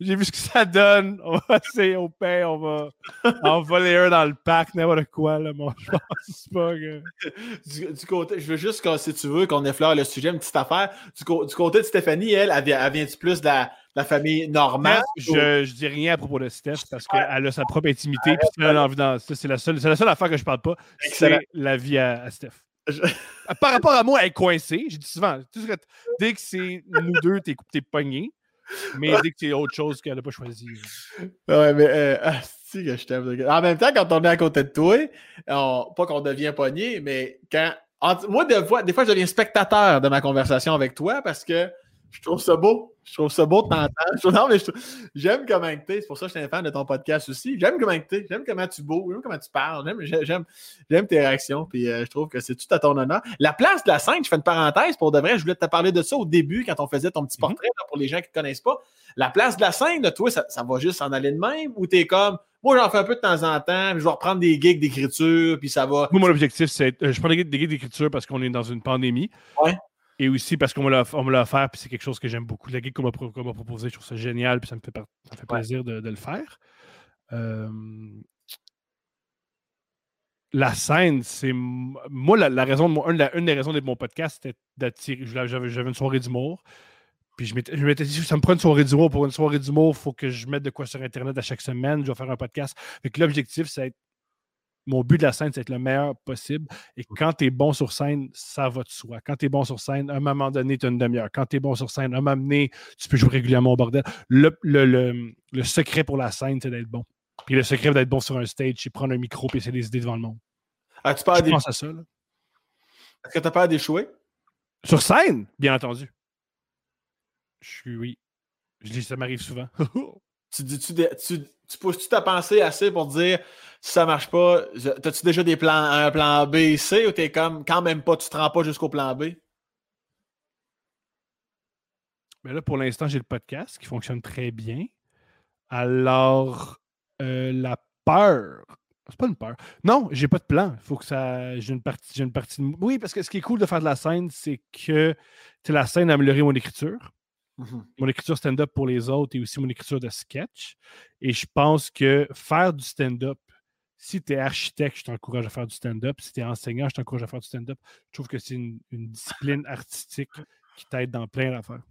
j'ai vu ce que ça donne. On va essayer au pain, on va en voler un dans le parc, n'importe quoi. Là, moi, je pense pas que. Du, côté, je veux juste, que, si tu veux, qu'on effleure le sujet, une petite affaire. Du, côté de Stéphanie, elle, elle, vient-tu plus de la, famille normale? Je, je dis rien à propos de Steph parce qu'elle a sa propre intimité. puis elle a envie C'est la, seule, la seule affaire que je parle pas. C'est la vie à, Steph. Par rapport à moi, elle est coincée. J'ai dit souvent, dès que c'est nous deux, t'es, t'es pogné. Mais dès que c'est autre chose qu'elle n'a pas choisi. Ouais, mais euh, ah, si que je t'aime. En même temps, quand on est à côté de toi, pas qu'on devient pogné, mais quand. moi, des fois, des fois, je deviens spectateur de ma conversation avec toi parce que je trouve ça beau. Je trouve ça beau de t'entendre. Non, mais j'aime comment tu es. C'est pour ça que je suis un fan de ton podcast aussi. J'aime comment tu es. J'aime comment tu beau. J'aime comment tu parles. J'aime tes réactions. Puis euh, je trouve que c'est tout à ton honneur. La place de la scène, je fais une parenthèse pour de vrai. Je voulais te parler de ça au début quand on faisait ton petit mhm. portrait pour les gens qui ne connaissent pas. La place de la scène, de toi, ça, va juste en aller de même ou tu es comme. Moi, j'en fais un peu de temps en temps, je vais reprendre des gigs d'écriture, puis ça va. Moi, mon objectif, c'est. Euh, je prends des gigs d'écriture parce qu'on est dans une pandémie. Ouais. Et aussi parce qu'on me l'a offert, puis c'est quelque chose que j'aime beaucoup. La guide qu'on m'a proposé, je trouve ça génial, puis ça me fait, fait plaisir de, le faire. la scène, c'est. Moi, la, raison de mon, une, des raisons de mon podcast, c'était d'attirer. J'avais une soirée d'humour. Puis je m'étais dit, ça me prend une soirée d'humour. Pour une soirée d'humour, il faut que je mette de quoi sur Internet à chaque semaine. Je vais faire un podcast. Fait l'objectif, c'est mon but de la scène, c'est être le meilleur possible. Et quand tu es bon sur scène, ça va de soi. Quand tu es bon sur scène, à un moment donné, tu as une demi-heure. Quand tu es bon sur scène, à un moment donné, tu peux jouer régulièrement au bordel. Le, le, secret pour la scène, c'est d'être bon. Puis le secret d'être bon sur un stage, c'est prendre un micro et c'est des idées devant le monde. Ah, tu parles des... à ça. Est-ce que tu as peur d'échouer? Sur scène, bien entendu. Je suis, oui. Je dis, ça m'arrive souvent. tu dis, tu, tu pousses-tu ta pensée assez pour dire si ça marche pas, as-tu déjà des plans, un plan B, C ou t'es comme quand même pas, tu te rends pas jusqu'au plan B? Mais là, pour l'instant, j'ai le podcast qui fonctionne très bien. Alors, euh, la peur. C'est pas une peur. Non, j'ai pas de plan. Il faut que ça. J'ai une partie. J'ai une partie Oui, parce que ce qui est cool de faire de la scène, c'est que la scène a amélioré mon écriture. Mhm. Mon écriture stand-up pour les autres et aussi mon écriture de sketch. Et je pense que faire du stand-up, si tu es architecte, je t'encourage à faire du stand-up. Si tu es enseignant, je t'encourage à faire du stand-up. Je trouve que c'est une, discipline artistique qui t'aide dans plein d'affaires.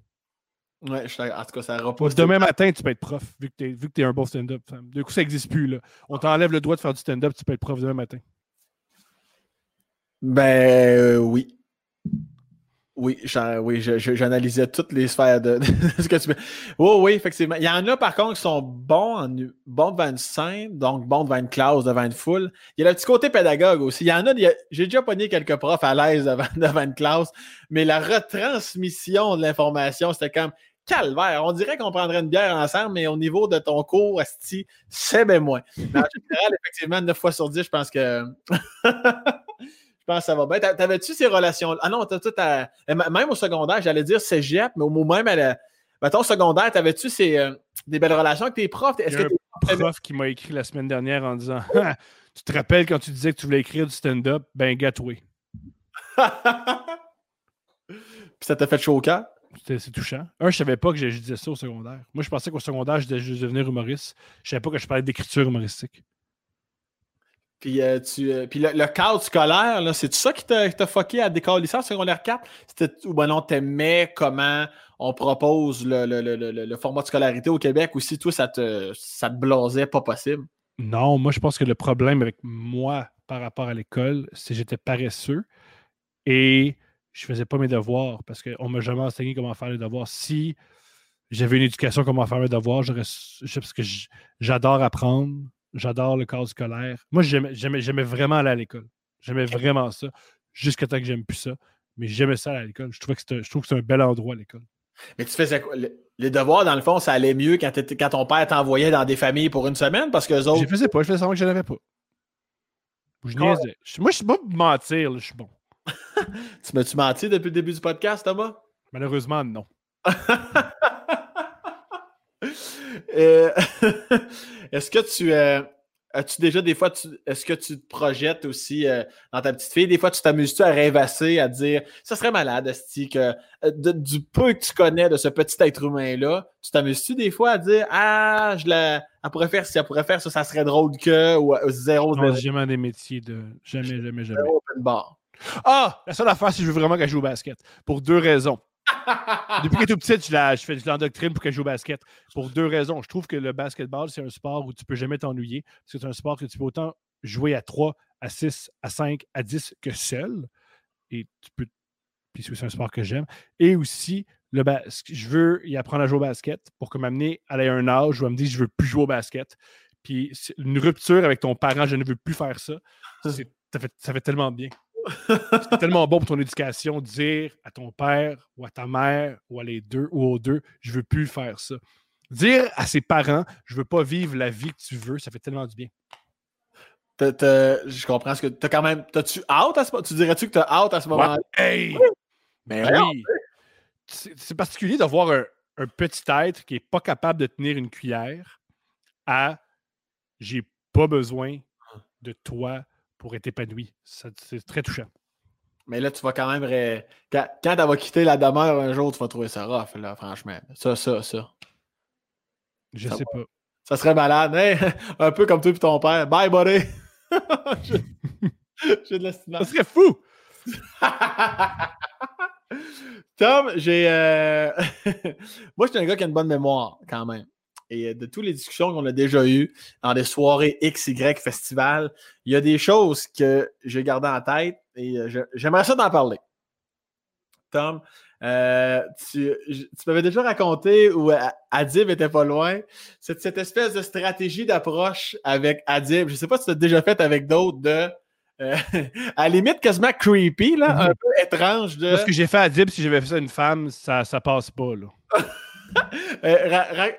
Ouais, en tout cas, ça repose. Demain matin, tu peux être prof, vu que tu es, un bon stand-up. Du coup, ça n'existe plus. Là. On t'enlève le droit de faire du stand-up, tu peux être prof demain matin. Ben euh, oui. Oui, oui j'analysais toutes les sphères de, ce que tu Oh, oui, effectivement. Il y en a, par contre, qui sont bons, en, bons devant une scène, donc bons devant une classe, devant une foule. Il y a le petit côté pédagogue aussi. Il y en a, j'ai déjà pogné quelques profs à l'aise devant, devant une classe, mais la retransmission de l'information, c'était comme calvaire. On dirait qu'on prendrait une bière ensemble, mais au niveau de ton cours, c'est bien moins. Mais en général, effectivement, 9 fois sur 10, je pense que. Pense que ça va bien. T'avais-tu ces relations Ah non, tout même au secondaire, j'allais dire cégep, mais au moment même, elle, mettons, au secondaire, t'avais-tu ces, euh, des belles relations avec tes profs? Est-ce que un prof qui m'a écrit la semaine dernière en disant ah, Tu te rappelles quand tu disais que tu voulais écrire du stand-up? Ben, gâtoué. Puis ça t'a fait chaud au cœur? C'est touchant. Un, je savais pas que je, disais ça au secondaire. Moi, je pensais qu'au secondaire, je devais devenir humoriste. Je savais pas que je parlais d'écriture humoristique. Puis, euh, tu, euh, puis le, cadre scolaire, c'est ça qui t'a fucké à décoller ça secondaire 4? Ou ben non, t'aimais comment on propose le, format de scolarité au Québec ou si toi, ça te, ça te blasait pas possible? Non, moi, je pense que le problème avec moi par rapport à l'école, c'est que j'étais paresseux et je faisais pas mes devoirs parce qu'on m'a jamais enseigné comment faire les devoirs. Si j'avais une éducation comment faire mes devoirs, j'aurais, parce que j'adore apprendre, J'adore le cadre scolaire. Moi, j'aimais vraiment aller à l'école. J'aimais vraiment ça. Jusqu'à temps que j'aime plus ça. mais j'aimais ça à l'école. Je, trouvais que je trouve que c'est un bel endroit à l'école. Mais tu faisais quoi? Les devoirs, dans le fond, ça allait mieux quand, quand ton père t'envoyait dans des familles pour une semaine parce que autres. Je faisais pas, je faisais semblant que je n'avais pas. Je niaisais. Moi, je suis pas mentir, je suis bon. tu m'as-tu menti depuis le début du podcast, Thomas? Malheureusement, non. Euh, est-ce que tu. Euh, As-tu déjà des fois, est-ce que tu te projettes aussi euh, dans ta petite fille? Des fois, tu t'amuses-tu à rêvasser, à dire ça serait malade, Asti, que du peu que tu connais de ce petit être humain-là, tu t'amuses-tu des fois à dire Ah, je la, elle pourrait faire si elle pourrait faire ça, ça serait drôle que ou zéro. Non, jamais des métiers de jamais, jamais, jamais. Open bar. Ah! La seule affaire, si je veux vraiment qu'elle joue au basket. Pour deux raisons. Depuis est tout petite, je, la, je fais de l'endoctrine pour qu'elle joue au basket. Pour deux raisons. Je trouve que le basketball, c'est un sport où tu peux jamais t'ennuyer. C'est un sport que tu peux autant jouer à 3, à 6, à 5, à 10 que seul. Et tu peux. Puis c'est un sport que j'aime. Et aussi, le je veux y apprendre à jouer au basket pour que m'amener à un âge où elle me dit je veux plus jouer au basket. Puis une rupture avec ton parent, je ne veux plus faire ça. Ça fait, ça fait tellement bien. C'est tellement bon pour ton éducation de dire à ton père ou à ta mère ou à les deux ou aux deux, je veux plus faire ça. Dire à ses parents, je veux pas vivre la vie que tu veux, ça fait tellement du bien. je comprends ce que tu as quand même. T'as-tu out à ce moment Tu dirais-tu que tu as out à ce moment-là? Hey! Ben, ben oui! C'est particulier d'avoir un, un, petit être qui n'est pas capable de tenir une cuillère à j'ai pas besoin de toi pour être épanoui. C'est très touchant. Mais là, tu vas quand même. Quand, quand elle va quitter la demeure un jour, tu vas trouver ça rough, là, franchement. Ça, ça, ça. Je sais pas. Ça serait malade. Hein? un peu comme toi et ton père. Bye, buddy! J'ai de l'estimation. Ça serait fou! Tom, j'ai. Euh, Moi, je suis un gars qui a une bonne mémoire, quand même et de toutes les discussions qu'on a déjà eues dans des soirées XY festival, il y a des choses que j'ai gardées en tête et euh, j'aimerais ça t'en parler. Tom, euh, tu, m'avais déjà raconté où Adib était pas loin. Cette, cette espèce de stratégie d'approche avec Adib, je ne sais pas si tu as déjà fait avec d'autres de. Euh, à la limite quasiment creepy, là, un peu étrange. De... Parce que j'ai fait à Adib, si j'avais fait ça à une femme, ça, ça passe pas. Là. Euh,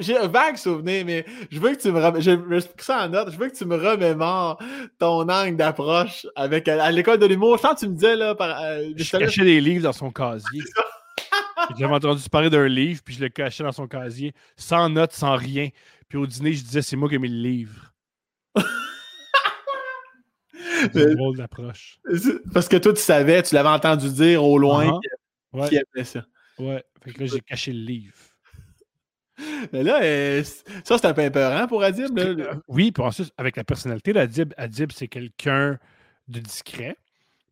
j'ai un vague souvenir, mais je veux que tu me je, ça en note, je veux que tu me remémores ton angle d'approche avec à, l'école de l'humour. Je pense que tu me disais là par. Euh, je cachais des livres dans son casier. J'avais entendu parler d'un livre, puis je le cachais dans son casier, sans note, sans rien. Puis au dîner, je disais c'est moi qui ai mis le livre. C'est une drôle d'approche. Parce que toi, tu savais, tu l'avais entendu dire au loin uh qui avait ça. Ouais, fait que là, j'ai caché le livre. Mais là, euh, ça, c'est un peu épeurant pour Adib. Euh, oui, puis ensuite, avec la personnalité d'Adib, Adib, c'est quelqu'un de discret.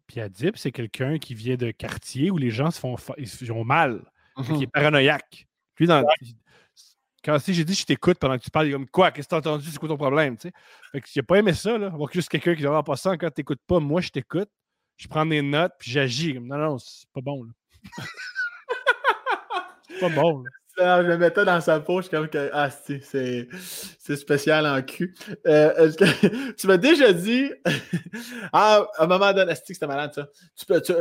Puis Adib, c'est quelqu'un qui vient de quartier où les gens se font ils ont mal, qui est mhm. paranoïaque. Lui, dans, quand si j'ai dit je t'écoute pendant que tu parles, il est comme quoi, qu'est-ce que t'as entendu, c'est quoi ton problème? T'sais? Fait que j'ai pas aimé ça, là. Avoir juste quelqu'un qui dit en passant, quand t'écoutes pas, moi je t'écoute, je prends des notes, puis j'agis. Non, non, c'est pas bon. Là. pas bon. je me mettais dans sa poche comme que ah c'est spécial en cul. Euh, tu m'as déjà dit ah à un moment donné c'était malade ça. Tu peux tu,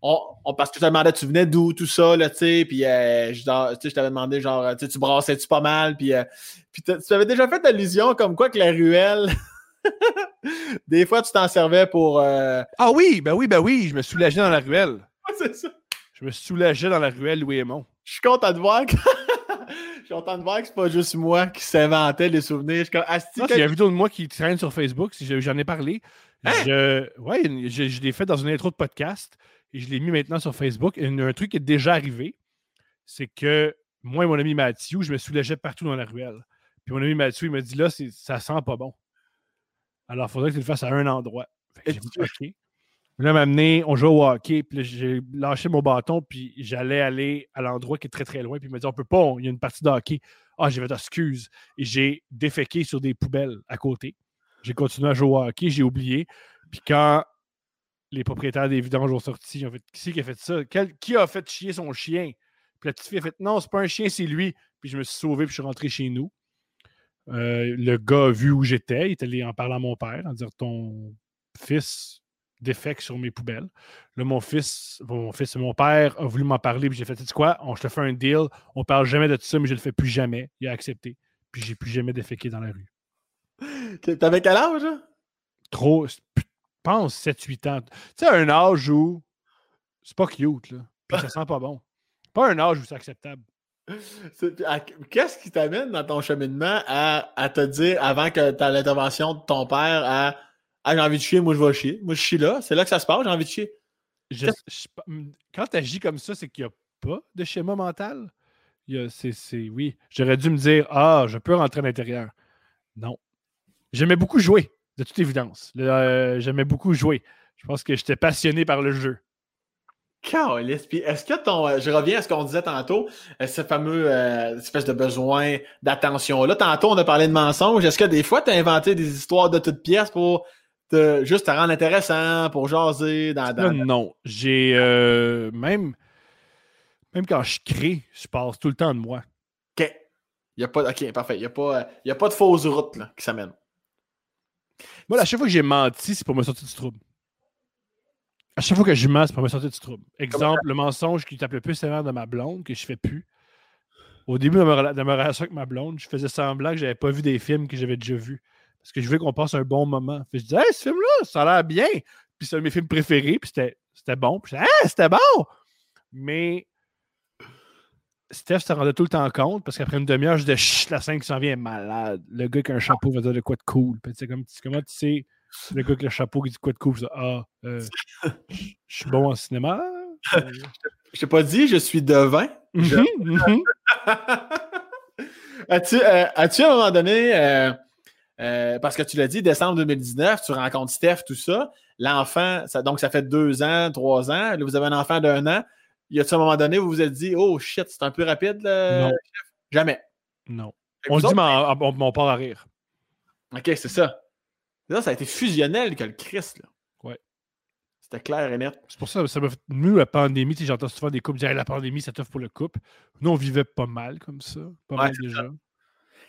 on, parce que tu demandais tu venais d'où tout ça là tu sais puis euh, je, je t'avais demandé genre tu brassais tu pas mal puis euh, puis tu avais déjà fait allusion comme quoi que la ruelle des fois tu t'en servais pour ah oui ben oui ben oui je me soulageais dans la ruelle. c'est ça. Je me soulageais dans la ruelle Louis Aymon. Je suis content de voir que. Je suis content de voir que c'est pas juste moi qui s'inventais les souvenirs. Je il y a une vidéo de moi qui traîne sur Facebook, j'en ai parlé. Hein? Je, ouais, je, l'ai fait dans une intro de podcast et je l'ai mis maintenant sur Facebook. Et un truc qui est déjà arrivé, c'est que moi et mon ami Mathieu, je me soulageais partout dans la ruelle. Puis mon ami Mathieu, il m'a dit là, ça sent pas bon. Alors, il faudrait que tu le fasses à un endroit. Fait OK. Là, m'amener, on joue au hockey, puis j'ai lâché mon bâton, puis j'allais aller à l'endroit qui est très très loin, puis il m'a dit on peut pas, il y a une partie de hockey. Ah, j'ai fait excuse. Et j'ai déféqué sur des poubelles à côté. J'ai continué à jouer au hockey, j'ai oublié. Puis quand les propriétaires des vidanges ont sorti, ils ont fait Qui qui a fait ça? Qui a fait chier son chien? Puis la petite fille a fait Non, c'est pas un chien, c'est lui. Puis je me suis sauvé, puis je suis rentré chez nous. Euh, le gars a vu où j'étais, il est allé en parler à mon père, en disant Ton fils défects sur mes poubelles. Là, mon fils, mon fils, mon père a voulu m'en parler, puis j'ai fait, tu sais quoi, on, je te fais un deal, on parle jamais de tout ça, mais je le fais plus jamais. Il a accepté. Puis j'ai plus jamais déféqué dans la rue. T'avais quel âge, hein? Trop, je pense 7-8 ans. Tu sais, un âge où c'est pas cute, là. Puis ça sent pas bon. Pas un âge où c'est acceptable. Qu'est-ce qui t'amène dans ton cheminement à, à, te dire, avant que tu l'intervention de ton père, à ah, j'ai envie de chier, moi je vais chier. Moi je chie là, c'est là que ça se passe, j'ai envie de chier. quand tu agis comme ça, c'est qu'il n'y a pas de schéma mental? C'est, oui. J'aurais dû me dire Ah, je peux rentrer à l'intérieur. Non. J'aimais beaucoup jouer, de toute évidence. Euh, j'aimais beaucoup jouer. Je pense que j'étais passionné par le jeu. est-ce que ton. Euh, je reviens à ce qu'on disait tantôt, euh, ce fameux espèce de besoin d'attention-là. Tantôt, on a parlé de mensonges. Est-ce que des fois, tu as inventé des histoires de toutes pièces pour te, juste te rendre intéressant, pour jaser dans. dans... Non. J'ai même. Même quand je crée, je passe tout le temps de moi. OK. Il y a pas, OK, parfait. Il n'y a, pas, a pas de fausse route là, qui s'amène. Moi, à chaque fois que j'ai menti, c'est pour me sortir du trouble. À chaque fois que je mens, c'est pour me sortir du trouble. Exemple, le mensonge qui tape le plus sévère de ma blonde, que je fais plus. Au début de ma, relation avec ma blonde, je faisais semblant que j'avais pas vu des films que j'avais déjà vus. Parce que je voulais qu'on passe un bon moment. je disais, hey, ce film-là, ça a l'air bien. Puis c'est un de mes films préférés, puis c'était bon. Puis je disais, hey, c'était bon. Mais Steph se rendait tout le temps compte parce qu'après une demi-heure, je disais la scène qui s'en vient est malade. Le gars qui a un chapeau va dire de quoi de cool. Puis, comme, comment tu sais le gars qui a le chapeau qui dit quoi de cool? ah, euh, je suis bon en cinéma. je t'ai pas dit, je suis devin. Mm-hmm, mm-hmm. euh, as-tu, à un moment donné, euh, parce que tu l'as dit, décembre 2019, tu rencontres Steph, tout ça. L'enfant, donc ça fait deux ans, trois ans. Là, vous avez un enfant d'un an y a-t-il un moment donné où vous vous êtes dit, oh shit, c'est un peu rapide, le Jamais. Non. On se dit, mais on, on, part à rire. OK, c'est ça. Là, ça a été fusionnel que le Christ, là. Ouais. C'était clair et net. C'est pour ça que ça m'a fait. Nous, la pandémie, j'entends souvent des couples dire la pandémie, ça t'offre pour le couple. Nous, on vivait pas mal comme ça. Pas mal déjà.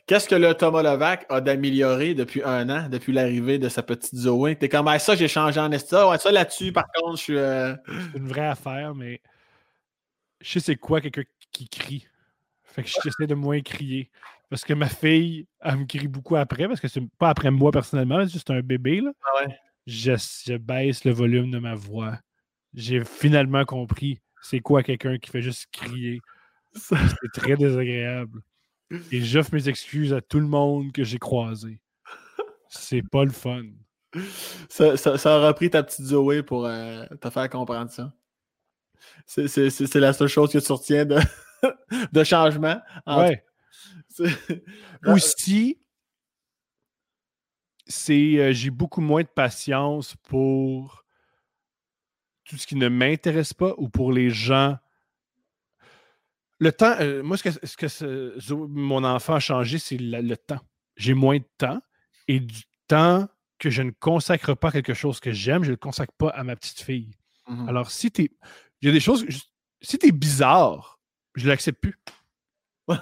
Qu'est-ce que le Thomas Levac a d'améliorer depuis un an, depuis l'arrivée de sa petite Zoé? T'es comme, ça, j'ai changé en esta. Ouais, ça là-dessus, par contre, je suis. Euh, c'est une vraie affaire, mais je sais c'est quoi quelqu'un qui crie. Fait que j'essaie de moins crier. Parce que ma fille, elle me crie beaucoup après, parce que c'est pas après moi personnellement, c'est juste un bébé. Là. Ah ouais. je, baisse le volume de ma voix. J'ai finalement compris c'est quoi quelqu'un qui fait juste crier. C'est très désagréable. Et j'offre mes excuses à tout le monde que j'ai croisé. C'est pas le fun. Ça, ça, aura pris ta petite Zoé pour euh, te faire comprendre ça. C'est la seule chose que tu retiens de, de changement. Ouais. Aussi, c'est euh, j'ai beaucoup moins de patience pour tout ce qui ne m'intéresse pas ou pour les gens. Le temps, euh, moi, ce que, ce que mon enfant a changé, c'est le, temps. J'ai moins de temps et du temps que je ne consacre pas à quelque chose que j'aime, je ne le consacre pas à ma petite fille. Mm-hmm. Alors, si tu es. Il y a des choses. Si t'es bizarre, je l'accepte plus.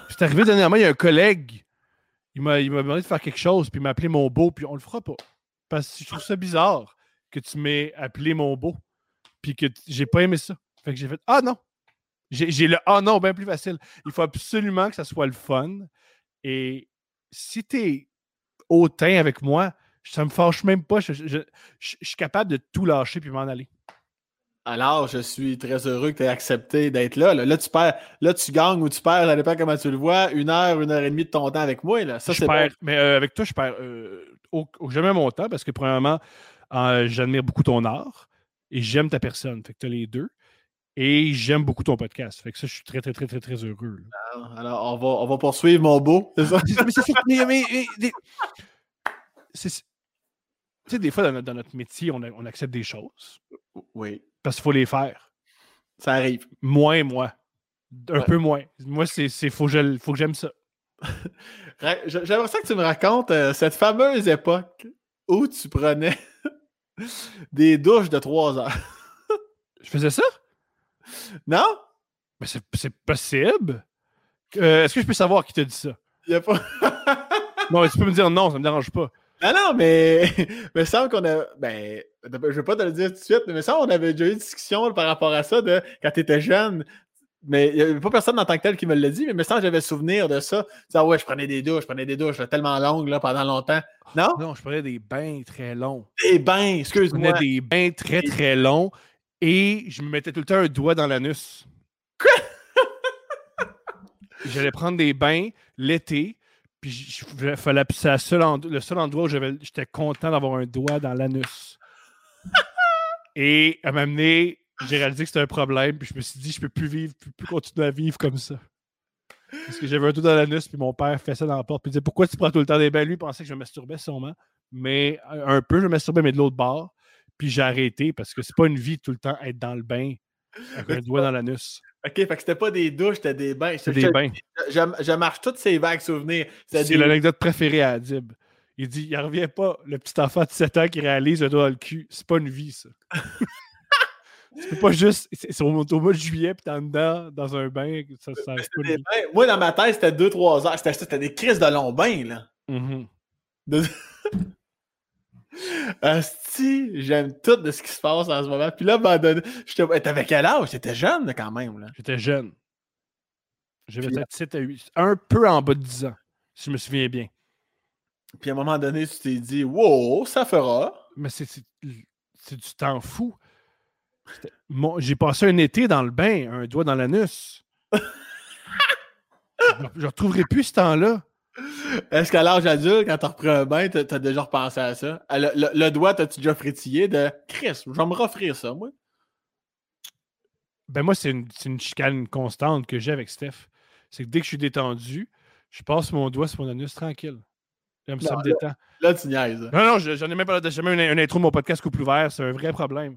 C'est arrivé dernièrement, il y a un collègue, il m'a demandé de faire quelque chose, puis il m'a appelé mon beau, puis on le fera pas. Parce que je trouve ça bizarre que tu m'aies appelé mon beau, puis que j'ai pas aimé ça. Fait que j'ai fait Ah non! J'ai le Ah non bien plus facile. Il faut absolument que ça soit le fun. Et si t'es hautain avec moi, ça me fâche même pas. je suis capable de tout lâcher puis m'en aller. Alors, je suis très heureux que tu aies accepté d'être là. là. tu perds, là, tu gagnes ou tu perds, ça dépend comment tu le vois, une heure, une heure et demie de ton temps avec moi. Là. Ça, je perds, Mais euh, avec toi, je perds euh, jamais mon temps parce que, premièrement, euh, j'admire beaucoup ton art et j'aime ta personne. Fait que tu as les deux. Et j'aime beaucoup ton podcast. Fait que ça, je suis très, très, très, très, très heureux. Alors, on, va, on va poursuivre, mon beau. C'est ça? mais c'est mais, Tu sais, des fois, dans, notre métier, on, on accepte des choses. Oui. Parce qu'il faut les faire. Ça arrive. Moins, moi. Un peu moins. Moi, c'est, faut, que faut que j'aime ça. J'aimerais ça que tu me racontes euh, cette fameuse époque où tu prenais des douches de trois heures. je faisais ça? Non? Mais c'est, possible. Euh, est-ce que je peux savoir qui t'a dit ça? Il a pas. non, tu peux me dire non, ça me dérange pas. Ah non, mais, il semble qu'on a. Ben, je vais pas te le dire tout de suite, mais ça, on avait déjà eu une discussion par rapport à ça de quand tu étais jeune. Mais il n'y avait pas personne en tant que tel qui me l'a dit, mais me semble j'avais souvenir de ça. Ah ouais, je prenais des douches, je prenais des douches tellement longues là, pendant longtemps. Non? Non, je prenais des bains très longs. Des bains, excuse-moi. Je prenais des bains très très longs et je me mettais tout le temps un doigt dans l'anus. Quoi? J'allais prendre des bains l'été, puis fallait c'est le seul endroit où j'étais content d'avoir un doigt dans l'anus. et à m'amener, j'ai réalisé que c'était un problème, puis je me suis dit, je peux plus vivre, peux plus continuer à vivre comme ça. Parce que j'avais un doigt dans l'anus, puis mon père fait ça dans la porte, puis il disait Pourquoi tu prends tout le temps des bains? Lui, il pensait que je me masturbais sûrement, mais un peu, je me masturbais, mais de l'autre bord. Puis j'ai arrêté parce que c'est pas une vie tout le temps être dans le bain avec un doigt dans l'anus. OK, fait que c'était pas des douches, c'était des bains. C'était des bains. Je, marche toutes ces vagues souvenirs. C'est l'anecdote préférée à Adib. Il dit il revient pas, le petit enfant de 7 ans qui réalise le doigt dans le cul. C'est pas une vie, ça. c'est pas juste. C'est au, mois de juillet, puis t'es en dedans, dans un bain. Ça, ça Moi, dans ma tête, c'était 2-3 heures. C'était des crises de long bain, là. Mm si j'aime tout de ce qui se passe en ce moment. Puis là, abandonné. T'avais quel âge? T'étais jeune quand même. là. J'étais jeune. J'avais peut-être 7 à 8. Un peu en bas de 10 ans, si je me souviens bien. Puis à un moment donné, tu t'es dit, wow, ça fera. Mais c'est du temps fou. J'ai passé un été dans le bain, un doigt dans l'anus. je ne retrouverai plus ce temps-là. Est-ce qu'à l'âge adulte, quand tu reprends un bain, tu as déjà repensé à ça? Le, doigt, t'as-tu déjà frétillé de Chris, je vais me offrir ça, moi? Ben moi, c'est une, une, chicane constante que j'ai avec Steph. C'est que dès que je suis détendu, je passe mon doigt sur mon anus tranquille. J'aime ça me détend. Là, tu niaises. Non, non, j'en ai même pas jamais une, une intro de mon podcast couple ouvert. C'est un vrai problème.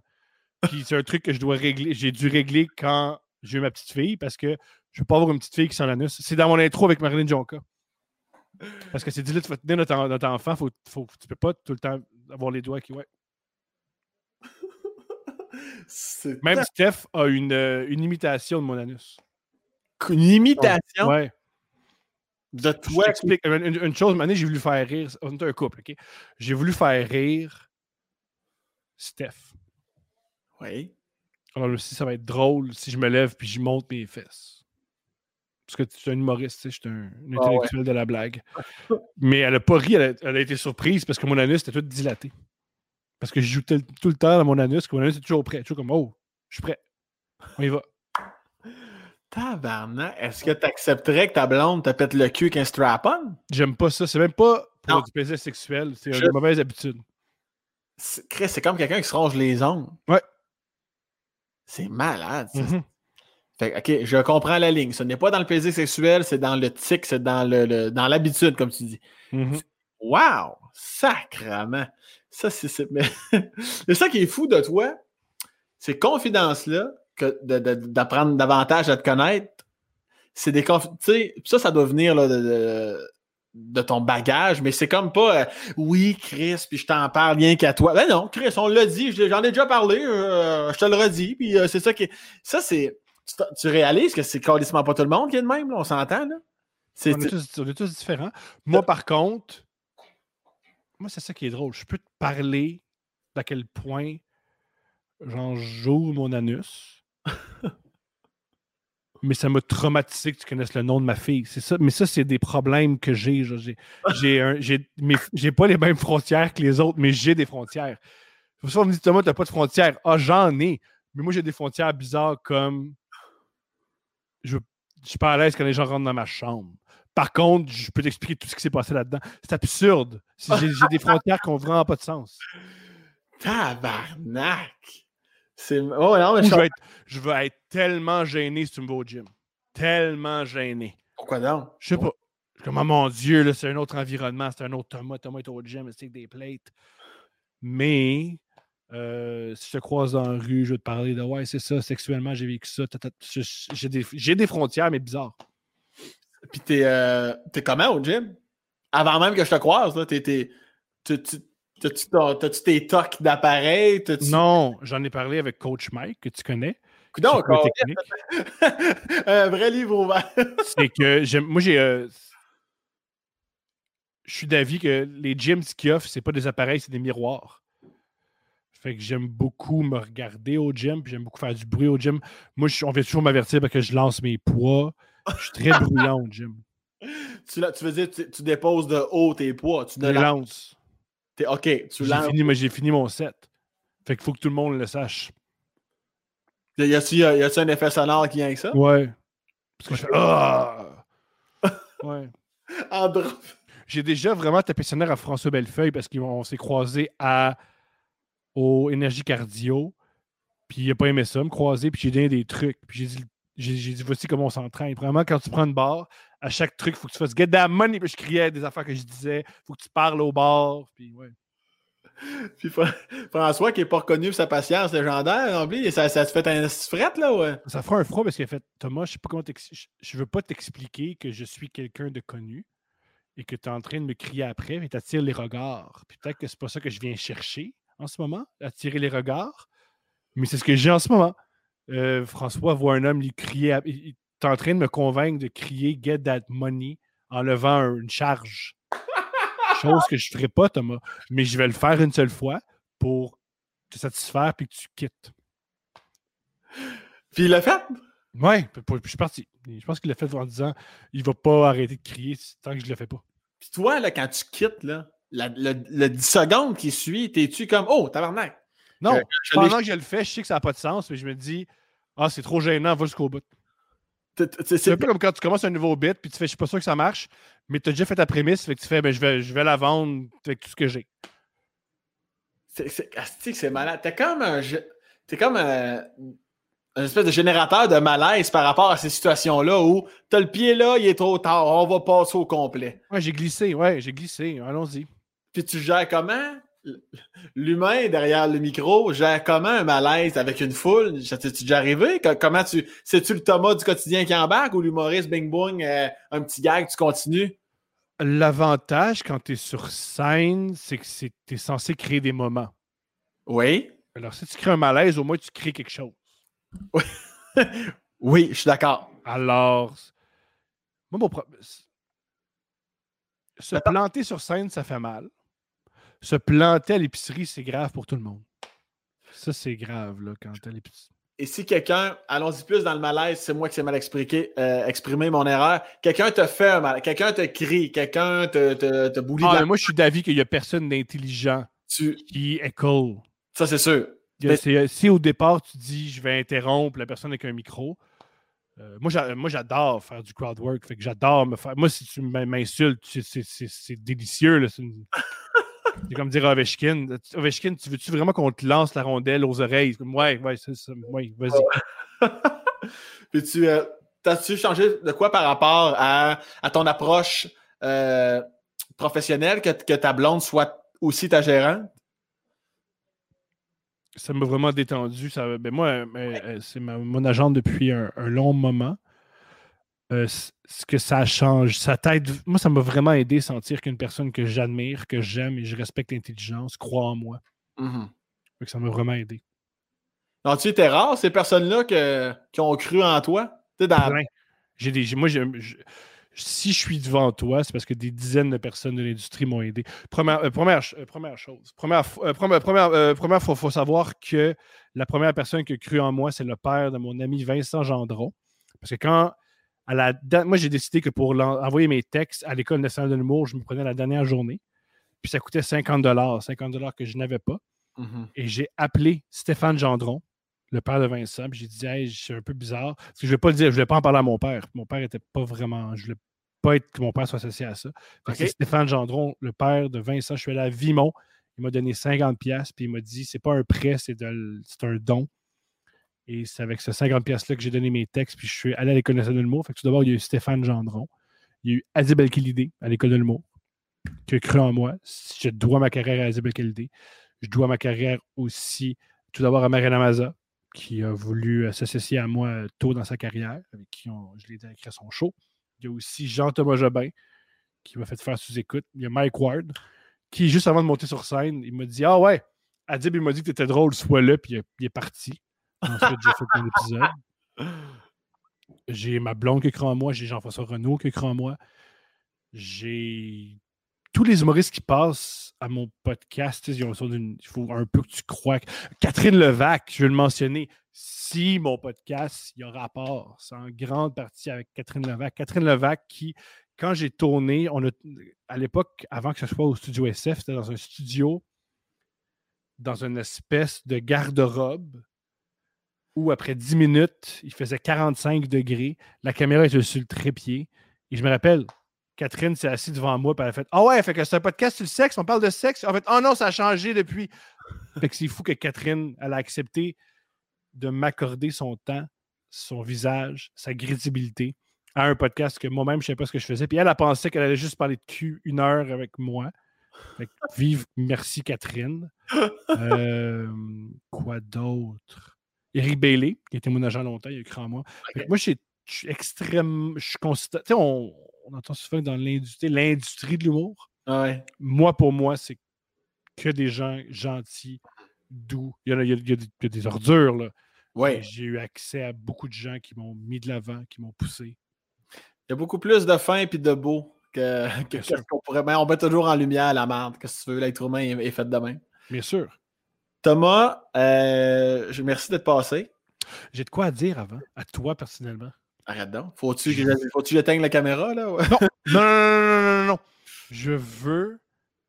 Puis c'est un truc que je dois régler. J'ai dû régler quand j'ai eu ma petite fille parce que je ne veux pas avoir une petite fille qui sent l'anus. C'est dans mon intro avec Marilyn Jonka. Parce que c'est dit là, tu vas tenir notre, notre enfant, faut, faut, tu peux pas tout le temps avoir les doigts qui. Ouais. Même Steph a une, euh, une, imitation de mon anus. Une imitation? Ouais. De toi. Une, une, chose, une j'ai voulu faire rire. On est un couple, OK? J'ai voulu faire rire Steph. Oui. Alors, aussi, ça va être drôle si je me lève puis je monte mes fesses parce que tu es un humoriste, je suis un, ah intellectuel de la blague. Mais elle n'a pas ri, elle a, été surprise parce que mon anus était tout dilaté. Parce que je joue tout le temps dans mon anus, que mon anus est toujours prêt. Toujours comme, oh, je suis prêt. On y va. Tabarnak, est-ce que tu accepterais que ta blonde te pète le cul qu'un strap-on? J'aime pas ça. C'est même pas pour du plaisir sexuel. C'est une mauvaise habitude. C'est comme quelqu'un qui se ronge les ongles. Ouais. C'est malade. Mm-hmm. OK, je comprends la ligne. Ce n'est pas dans le plaisir sexuel, c'est dans le tic, c'est dans le, dans l'habitude, comme tu dis. Mm-hmm. Wow! Sacrement! Ça, c'est. Mais... ça qui est fou de toi, ces confidences-là, que d'apprendre davantage à te connaître, c'est des sais, Ça, ça doit venir là, de, ton bagage, mais c'est comme pas euh, oui, Chris, puis je t'en parle bien qu'à toi. Ben non, Chris, on l'a dit, j'en ai déjà parlé, euh, je te le redis, puis euh, c'est ça qui. Ça, c'est tu, réalises que c'est carrément pas tout le monde qui est de même, on s'entend, là? on, est tous, différents. Moi, par contre, moi, c'est ça qui est drôle. Je peux te parler d'à quel point j'en joue mon anus. mais ça m'a traumatisé que tu connaisses le nom de ma fille. C'est ça. Mais ça, c'est des problèmes que j'ai. J'ai pas les mêmes frontières que les autres, mais j'ai des frontières. Souvent, on me dit Thomas, t'as pas de frontières. Ah, j'en ai. Mais moi, j'ai des frontières bizarres comme je ne suis pas à l'aise quand les gens rentrent dans ma chambre. Par contre, je peux t'expliquer tout ce qui s'est passé là-dedans. C'est absurde. J'ai des frontières qui n'ont vraiment pas de sens. Tabarnak! Oh, non, je, veux être, je, veux être, tellement gêné si tu me vas au gym. Tellement gêné. Pourquoi donc? Je sais pas. Comme, oh mon Dieu, c'est un autre environnement, c'est un autre Thomas. Thomas est au gym, c'est des plates. Mais euh, si je te croise dans la rue, je vais te parler de ouais, c'est ça, sexuellement, j'ai vécu ça. J'ai des, des, frontières, mais bizarres. Puis t'es euh, comment au gym? Avant même que je te croise, T'as-tu tes tocs d'appareil? Non, j'en ai parlé avec Coach Mike, que tu connais. Donc, un vrai livre ouvert. c'est que moi, j'ai. Euh, je suis d'avis que les gyms qui offrent, c'est pas des appareils, c'est des miroirs. Fait que j'aime beaucoup me regarder au gym, puis j'aime beaucoup faire du bruit au gym. Moi, je, on vient toujours m'avertir parce que je lance mes poids. Je suis très bruyant au gym. Tu, tu veux dire, tu, tu, déposes de haut tes poids. Tu je lance. Es, ok, tu lances. Fini, j'ai fini mon set. Fait qu'il faut que tout le monde le sache. Y a-tu un effet sonore qui vient avec ça? Ouais. Parce que je fais Ah! Ouais. en. J'ai déjà vraiment tapé son à François Bellefeuille parce qu'on s'est croisés à au Énergie Cardio. Puis il a pas aimé ça, me croiser. Puis j'ai donné des trucs. Puis j'ai dit, j'ai, dit voici comment on s'entraîne. Vraiment, quand tu prends une barre, à chaque truc, il faut que tu fasses get that money. Puis je criais des affaires que je disais. faut que tu parles au bar. Puis ouais. Puis François, qui n'est pas reconnu pour sa patience légendaire, oublie, ça, ça se fait un fret, là, ouais. Ça fera un froid parce qu'il a fait Thomas, je sais pas comment je veux pas t'expliquer que je suis quelqu'un de connu et que tu es en train de me crier après, mais tu attires les regards. Puis peut-être que c'est pas ça que je viens chercher en ce moment, attirer les regards, mais c'est ce que j'ai en ce moment. Euh, François voit un homme lui crier, il est en train de me convaincre de crier Get that money en levant une charge. Chose que je ne ferai pas, Thomas, mais je vais le faire une seule fois pour te satisfaire puis que tu quittes. Puis il l'a fait? Oui, je suis parti. Je pense qu'il l'a fait en disant il va pas arrêter de crier tant que je le fais pas. Puis toi, là, quand tu quittes, là, le, 10 secondes qui suit, t'es-tu comme Oh, tabarnak? Non, pendant que je le fais, je sais que ça n'a pas de sens, mais je me dis Ah, c'est trop gênant, va jusqu'au bout. C'est un peu comme quand tu commences un nouveau bit, puis tu fais Je suis pas sûr que ça marche, mais tu as déjà fait ta prémisse, fait que tu fais ben, je, vais, je vais la vendre avec tout ce que j'ai. C'est malade. T'es comme un. T'es comme un, un espèce de générateur de malaise par rapport à ces situations-là où t'as le pied là, il est trop tard, on va passer au complet. Ouais, j'ai glissé, ouais, j'ai glissé. Allons-y. Puis tu gères comment? L'humain derrière le micro gère comment un malaise avec une foule? T'es-tu déjà arrivé? Comment tu. C'est-tu le Thomas du quotidien qui embarque ou l'humoriste Bing Boing, euh, un petit gag, tu continues? L'avantage quand tu es sur scène, c'est que tu es censé créer des moments. Oui. Alors, si tu crées un malaise, au moins tu crées quelque chose. Oui, oui je suis d'accord. Alors, moi, mon problème. Se planter sur scène, ça fait mal. Se planter à l'épicerie, c'est grave pour tout le monde. Ça, c'est grave, là, quand à l'épicerie. Et si quelqu'un, allons-y plus dans le malaise, c'est moi qui sais mal expliqué, euh, exprimer mon erreur, quelqu'un te fait un malaise, quelqu'un te crie, quelqu'un te, te, te boulie ah, Moi, je suis d'avis qu'il n'y a personne d'intelligent qui école. Ça, c'est sûr. si au départ, tu dis je vais interrompre la personne avec un micro, euh, moi, j'adore faire du crowd work. Fait que j'adore me faire. Moi, si tu m'insultes, c'est délicieux. C'est comme dire à Ovechkin. Ovechkin, tu veux-tu vraiment qu'on te lance la rondelle aux oreilles? Ouais, ouais, c'est ça. Ouais, vas-y. Puis tu euh, as-tu changé de quoi par rapport à, ton approche euh, professionnelle que, que ta blonde soit aussi ta gérante? ça m'a vraiment détendu. Ça, ben moi, euh, euh, c'est mon agent depuis un, long moment. Euh, ce que ça change, ça t'aide. Moi, ça m'a vraiment aidé à sentir qu'une personne que j'admire, que j'aime et je respecte l'intelligence croit en moi. Mm-hmm. Ça m'a vraiment aidé. Non, tu étais rare, ces personnes-là qui ont cru en toi? Dans... J'ai des, moi, je, si je suis devant toi, c'est parce que des dizaines de personnes de l'industrie m'ont aidé. Première, euh, première, euh, première, chose. Première, euh, première, faut, savoir que la première personne qui a cru en moi, c'est le père de mon ami Vincent Gendron. Parce que quand, à la, moi, j'ai décidé que pour envoyer mes textes à l'École nationale de l'humour, je me prenais la dernière journée. Puis ça coûtait 50 50 que je n'avais pas. Mm-hmm. Et j'ai appelé Stéphane Gendron, le père de Vincent. J'ai dit, hey, c'est un peu bizarre. Parce que je ne vais pas le dire, je ne vais pas en parler à mon père. Mon père n'était pas vraiment. Je ne voulais pas être que mon père soit associé à ça. C'est Stéphane Gendron, le père de Vincent. Je suis allé à Vimont. Il m'a donné 50$, puis il m'a dit, c'est pas un prêt, c'est un don. Et c'est avec ce 50$-là que j'ai donné mes textes, puis je suis allé à l'École nationale de l'humour. Fait tout d'abord, il y a eu Stéphane Gendron. Il y a eu Adib el à l'École de l'humour, qui a cru en moi. Je dois ma carrière à Adib el Je dois ma carrière aussi, tout d'abord, à Marina Maza, qui a voulu euh, s'associer à moi euh, tôt dans sa carrière, avec qui je l'ai aidé à son show. Il y a aussi Jean-Thomas Jobin, qui m'a fait faire sous-écoute. Il y a Mike Ward, qui, juste avant de monter sur scène, il m'a dit Ah ouais, Adib, il m'a dit que tu étais drôle, sois là, puis il, est parti. Ensuite, j'ai fait un épisode. J'ai ma blonde qui cru en moi, j'ai Jean-François Renault qui cru en moi. J'ai tous les humoristes qui passent à mon podcast, il faut un peu que tu crois. Catherine Levac, je vais le mentionner. Si mon podcast, il y a rapport, c'est en grande partie avec Catherine Levac. Catherine Levac qui, quand j'ai tourné, on a, à l'époque, avant que ce soit au studio SF, c'était dans un studio, dans une espèce de garde-robe où après 10 minutes, il faisait 45 degrés, la caméra était sur le trépied. Et je me rappelle, Catherine s'est assise devant moi et elle a fait Ah ouais, fait que c'est un podcast sur le sexe, on parle de sexe. En fait, oh non, ça a changé depuis. fait que c'est fou que Catherine, elle a accepté de m'accorder son temps, son visage, sa crédibilité à un podcast que moi-même, je ne savais pas ce que je faisais. Puis elle a pensé qu'elle allait juste parler de cul une heure avec moi. Fait que vive, merci Catherine. Euh, quoi d'autre? Eric Bailey, qui était mon agent longtemps, il a cru en moi. Moi, je suis extrêmement. Je. Tu sais, on, on entend souvent dans l'industrie, l'industrie de l'humour. Moi, pour moi, c'est que des gens gentils, doux. Il y, a, il, y a, des ordures, là. Ouais. J'ai eu accès à beaucoup de gens qui m'ont mis de l'avant, qui m'ont poussé. Il y a beaucoup plus de fin et de beau que, ce qu'on pourrait. Mais on met toujours en lumière la merde. Qu'est-ce que tu veux, l'être humain est, fait de même. Bien sûr. Thomas, euh, merci d'être passé. J'ai de quoi dire avant, à toi personnellement. Arrête donc. Faut-tu que j'éteigne la caméra, là? Non. non, non, non, non, Je veux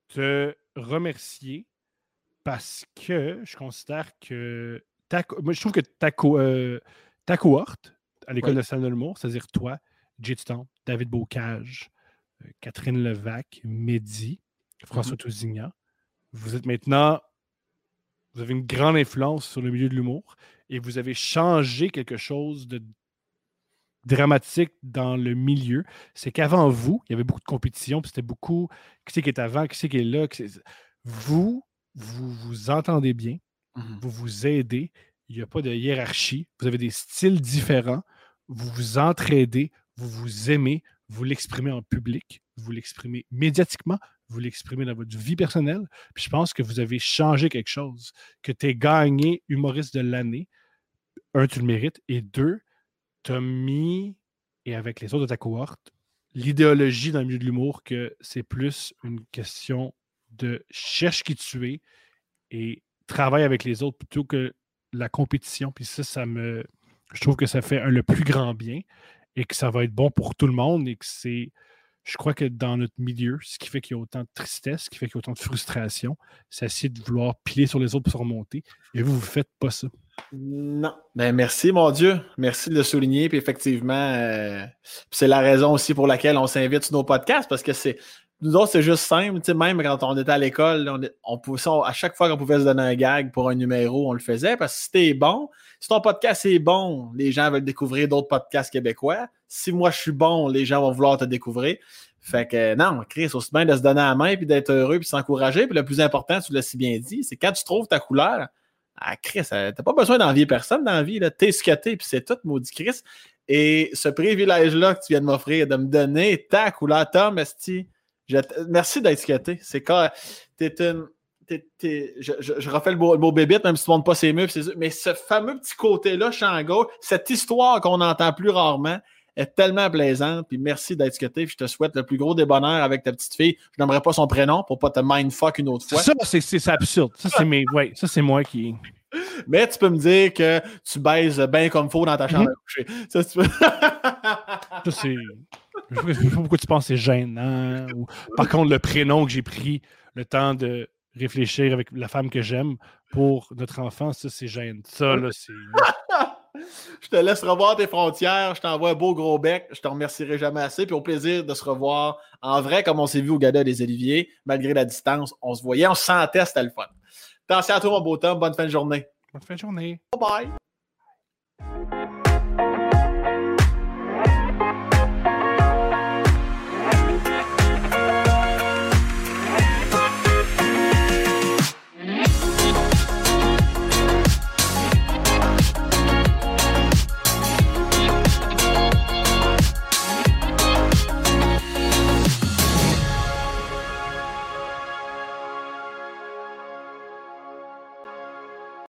te remercier parce que je considère que ta, moi, je trouve que ta, euh, ta cohorte à l'École nationale de l'humour, c'est-à-dire toi, Jay David Bocage, euh, Catherine Levac, Mehdi, François mm vous êtes maintenant, vous avez une grande influence sur le milieu de l'humour et vous avez changé quelque chose de dramatique dans le milieu, c'est qu'avant vous, il y avait beaucoup de compétition, puis c'était beaucoup qui c'est qui est avant, qui c'est qui est là. Vous, vous vous entendez bien, mmh vous vous aidez, il n'y a pas de hiérarchie, vous avez des styles différents, vous vous entraidez, vous vous aimez, vous l'exprimez en public, vous l'exprimez médiatiquement, vous l'exprimez dans votre vie personnelle. Puis je pense que vous avez changé quelque chose, que tu es gagné humoriste de l'année. Un, tu le mérites, et deux, tu as mis, et avec les autres de ta cohorte, l'idéologie dans le milieu de l'humour que c'est plus une question de cherche qui tu es et travaille avec les autres plutôt que la compétition. Puis ça, ça me. Je trouve que ça fait le plus grand bien et que ça va être bon pour tout le monde et que c'est je crois que dans notre milieu, ce qui fait qu'il y a autant de tristesse, ce qui fait qu'il y a autant de frustration, c'est essayer de vouloir piler sur les autres pour se remonter. Et vous, vous ne faites pas ça? Non. Ben, merci, mon Dieu. Merci de le souligner. Puis effectivement, euh, c'est la raison aussi pour laquelle on s'invite sur nos podcasts, parce que c'est. Nous autres, c'est juste simple. même quand on était à l'école, on, à chaque fois qu'on pouvait se donner un gag pour un numéro, on le faisait. Parce que si t'es bon, si ton podcast est bon, les gens veulent découvrir d'autres podcasts québécois si moi je suis bon, les gens vont vouloir te découvrir. Fait que non, Chris, aussi bien de se donner la main, puis d'être heureux, puis s'encourager. Puis le plus important, tu l'as si bien dit, c'est quand tu trouves ta couleur, ah Chris, euh, t'as pas besoin d'envier personne dans la vie, t'es ce que t'es, puis c'est tout, maudit Chris. Et ce privilège-là que tu viens de m'offrir, de me donner ta couleur, Tom, merci d'être t'es. C'est quand t'es une. je, refais le beau, le bébé, même si tu ne montres pas ses murs, mais ce fameux petit côté-là, Shango, cette histoire qu'on n'entend plus rarement, est tellement plaisante. Puis merci d'être ce que Je te souhaite le plus gros des bonheurs avec ta petite fille. Je n'aimerais pas son prénom pour pas te mindfuck une autre fois. Ça, c'est absurde. Ça, c'est ouais, moi qui. Mais tu peux me dire que tu baises bien comme faut dans ta chambre à coucher. Ça, tu peux... ça, c'est. Je ne sais pas pourquoi tu penses que c'est gênant. Ou... Par contre, le prénom que j'ai pris le temps de réfléchir avec la femme que j'aime pour notre enfant, ça, c'est gênant. Ça, là, c'est. je te laisse revoir tes frontières. Je t'envoie un beau gros bec. Je te remercierai jamais assez. Puis au plaisir de se revoir en vrai, comme on s'est vu au Gada des Oliviers, malgré la distance. On se voyait, on se sentait, c'était le fun. Attention à toi, mon beau Tom. Bonne fin de journée. Bonne fin de journée. Bye bye.